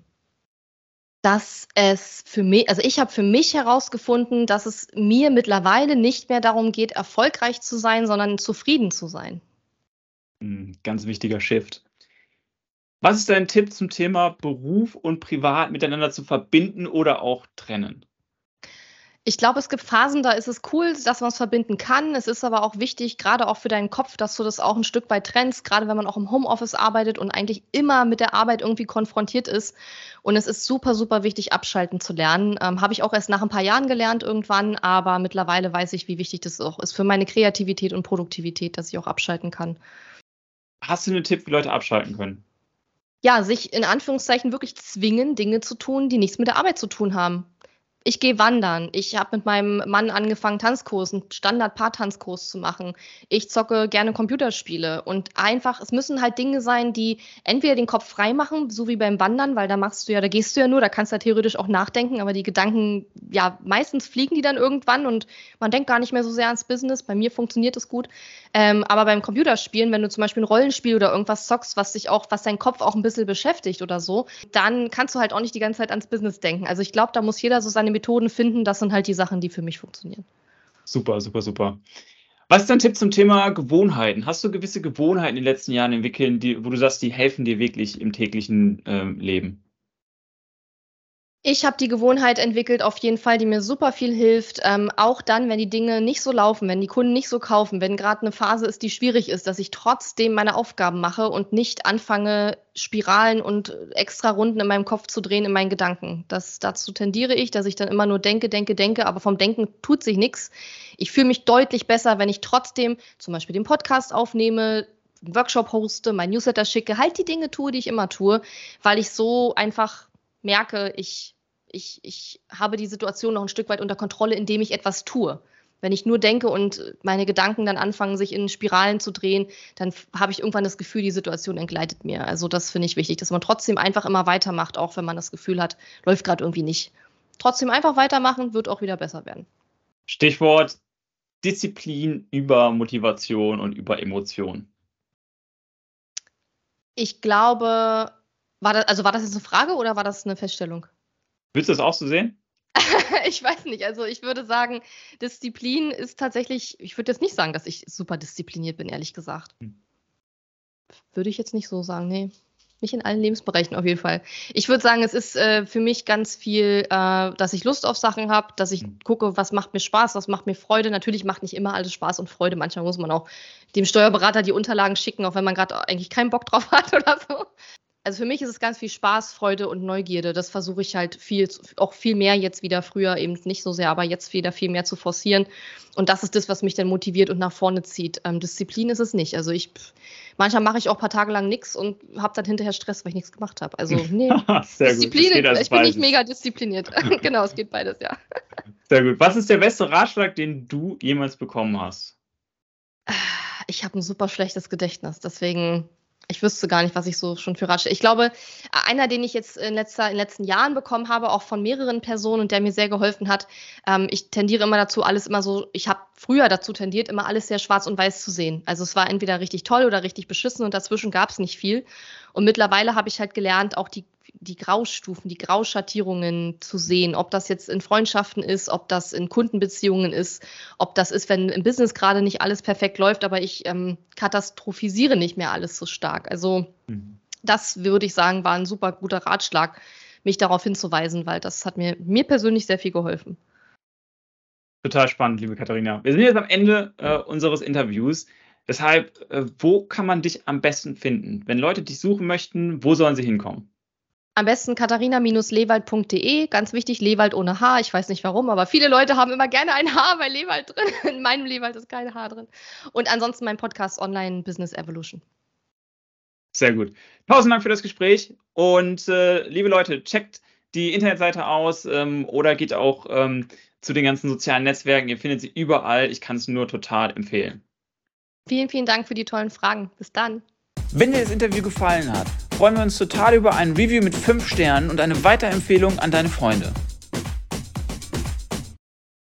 dass es für mich, also ich habe für mich herausgefunden, dass es mir mittlerweile nicht mehr darum geht, erfolgreich zu sein, sondern zufrieden zu sein. Hm, Ganz wichtiger Shift. Was ist dein Tipp zum Thema Beruf und Privat miteinander zu verbinden oder auch trennen? Ich glaube, es gibt Phasen, da ist es cool, dass man es verbinden kann. Es ist aber auch wichtig, gerade auch für deinen Kopf, dass du das auch ein Stück weit trennst, gerade wenn man auch im Homeoffice arbeitet und eigentlich immer mit der Arbeit irgendwie konfrontiert ist. Und es ist super, super wichtig, abschalten zu lernen. Ähm, Habe ich auch erst nach ein paar Jahren gelernt irgendwann, aber mittlerweile weiß ich, wie wichtig das auch ist für meine Kreativität und Produktivität, dass ich auch abschalten kann. Hast du einen Tipp, wie Leute abschalten können? Ja, sich in Anführungszeichen wirklich zwingen, Dinge zu tun, die nichts mit der Arbeit zu tun haben. Ich gehe wandern. Ich habe mit meinem Mann angefangen, Tanzkurs, einen Standard-Paar-Tanzkurs zu machen. Ich zocke gerne Computerspiele. Und einfach, es müssen halt Dinge sein, die entweder den Kopf frei machen, so wie beim Wandern, weil da machst du ja, da gehst du ja nur, da kannst du ja theoretisch auch nachdenken, aber die Gedanken, ja, meistens fliegen die dann irgendwann und man denkt gar nicht mehr so sehr ans Business. Bei mir funktioniert es gut. Ähm, aber beim Computerspielen, wenn du zum Beispiel ein Rollenspiel oder irgendwas zockst, was dich auch, was deinen Kopf auch ein bisschen beschäftigt oder so, dann kannst du halt auch nicht die ganze Zeit ans Business denken. Also ich glaube, da muss jeder so seine Methoden finden. Das sind halt die Sachen, die für mich funktionieren. Super, super, super. Was ist dein Tipp zum Thema Gewohnheiten? Hast du gewisse Gewohnheiten in den letzten Jahren entwickelt, die, wo du sagst, die helfen dir wirklich im täglichen ähm, Leben? Ich habe die Gewohnheit entwickelt, auf jeden Fall, die mir super viel hilft. Ähm, auch dann, wenn die Dinge nicht so laufen, wenn die Kunden nicht so kaufen, wenn gerade eine Phase ist, die schwierig ist, dass ich trotzdem meine Aufgaben mache und nicht anfange, Spiralen und extra Runden in meinem Kopf zu drehen in meinen Gedanken. Das, dazu tendiere ich, dass ich dann immer nur denke, denke, denke, aber vom Denken tut sich nichts. Ich fühle mich deutlich besser, wenn ich trotzdem zum Beispiel den Podcast aufnehme, einen Workshop hoste, mein Newsletter schicke, halt die Dinge tue, die ich immer tue, weil ich so einfach merke, ich, ich, ich habe die Situation noch ein Stück weit unter Kontrolle, indem ich etwas tue. Wenn ich nur denke und meine Gedanken dann anfangen, sich in Spiralen zu drehen, dann habe ich irgendwann das Gefühl, die Situation entgleitet mir. Also das finde ich wichtig, dass man trotzdem einfach immer weitermacht, auch wenn man das Gefühl hat, läuft gerade irgendwie nicht. Trotzdem einfach weitermachen, wird auch wieder besser werden. Stichwort Disziplin über Motivation und über Emotion. Ich glaube, war das, also war das jetzt eine Frage oder war das eine Feststellung? Würdest du das auch so sehen? ich weiß nicht. Also ich würde sagen, Disziplin ist tatsächlich, ich würde jetzt nicht sagen, dass ich super diszipliniert bin, ehrlich gesagt. Hm. Würde ich jetzt nicht so sagen, nee. Nicht in allen Lebensbereichen auf jeden Fall. Ich würde sagen, es ist äh, für mich ganz viel, äh, dass ich Lust auf Sachen habe, dass ich Hm. gucke, was macht mir Spaß, was macht mir Freude. Natürlich macht nicht immer alles Spaß und Freude. Manchmal muss man auch dem Steuerberater die Unterlagen schicken, auch wenn man gerade eigentlich keinen Bock drauf hat oder so. Also für mich ist es ganz viel Spaß, Freude und Neugierde. Das versuche ich halt viel, auch viel mehr jetzt wieder, früher eben nicht so sehr, aber jetzt wieder viel mehr zu forcieren. Und das ist das, was mich dann motiviert und nach vorne zieht. Ähm, Disziplin ist es nicht. Also ich, manchmal mache ich auch ein paar Tage lang nichts und habe dann hinterher Stress, weil ich nichts gemacht habe. Also nee, Disziplin, gut. Das geht als ich bin nicht mega diszipliniert. genau, es geht beides, ja. Sehr gut. Was ist der beste Ratschlag, den du jemals bekommen hast? Ich habe ein super schlechtes Gedächtnis, deswegen, ich wüsste gar nicht, was ich so schon für Ratschläge. Ich glaube, einer, den ich jetzt in, letzter, in den letzten Jahren bekommen habe, auch von mehreren Personen und der mir sehr geholfen hat, ähm, ich tendiere immer dazu, alles immer so, ich habe früher dazu tendiert, immer alles sehr schwarz und weiß zu sehen. Also es war entweder richtig toll oder richtig beschissen und dazwischen gab es nicht viel. Und mittlerweile habe ich halt gelernt, auch die, die Graustufen, die Grauschattierungen zu sehen, ob das jetzt in Freundschaften ist, ob das in Kundenbeziehungen ist, ob das ist, wenn im Business gerade nicht alles perfekt läuft, aber ich ähm, katastrophisiere nicht mehr alles so stark. Also Mhm. das würde ich sagen, war ein super guter Ratschlag, mich darauf hinzuweisen, weil das hat mir, mir persönlich sehr viel geholfen. Total spannend, liebe Katharina. Wir sind jetzt am Ende äh, unseres Interviews. Deshalb, äh, wo kann man dich am besten finden? Wenn Leute dich suchen möchten, wo sollen sie hinkommen? Am besten katharina-lewald.de. Ganz wichtig, Lewald ohne Haar. Ich weiß nicht warum, aber viele Leute haben immer gerne ein Haar bei Lewald drin. In meinem Lewald ist kein Haar drin. Und ansonsten mein Podcast Online Business Evolution. Sehr gut. Tausend Dank für das Gespräch. Und äh, liebe Leute, checkt die Internetseite aus ähm, oder geht auch ähm, zu den ganzen sozialen Netzwerken. Ihr findet sie überall. Ich kann es nur total empfehlen. Vielen, vielen Dank für die tollen Fragen. Bis dann. Wenn dir das Interview gefallen hat, freuen wir uns total über ein Review mit 5 Sternen und eine Weiterempfehlung an deine Freunde.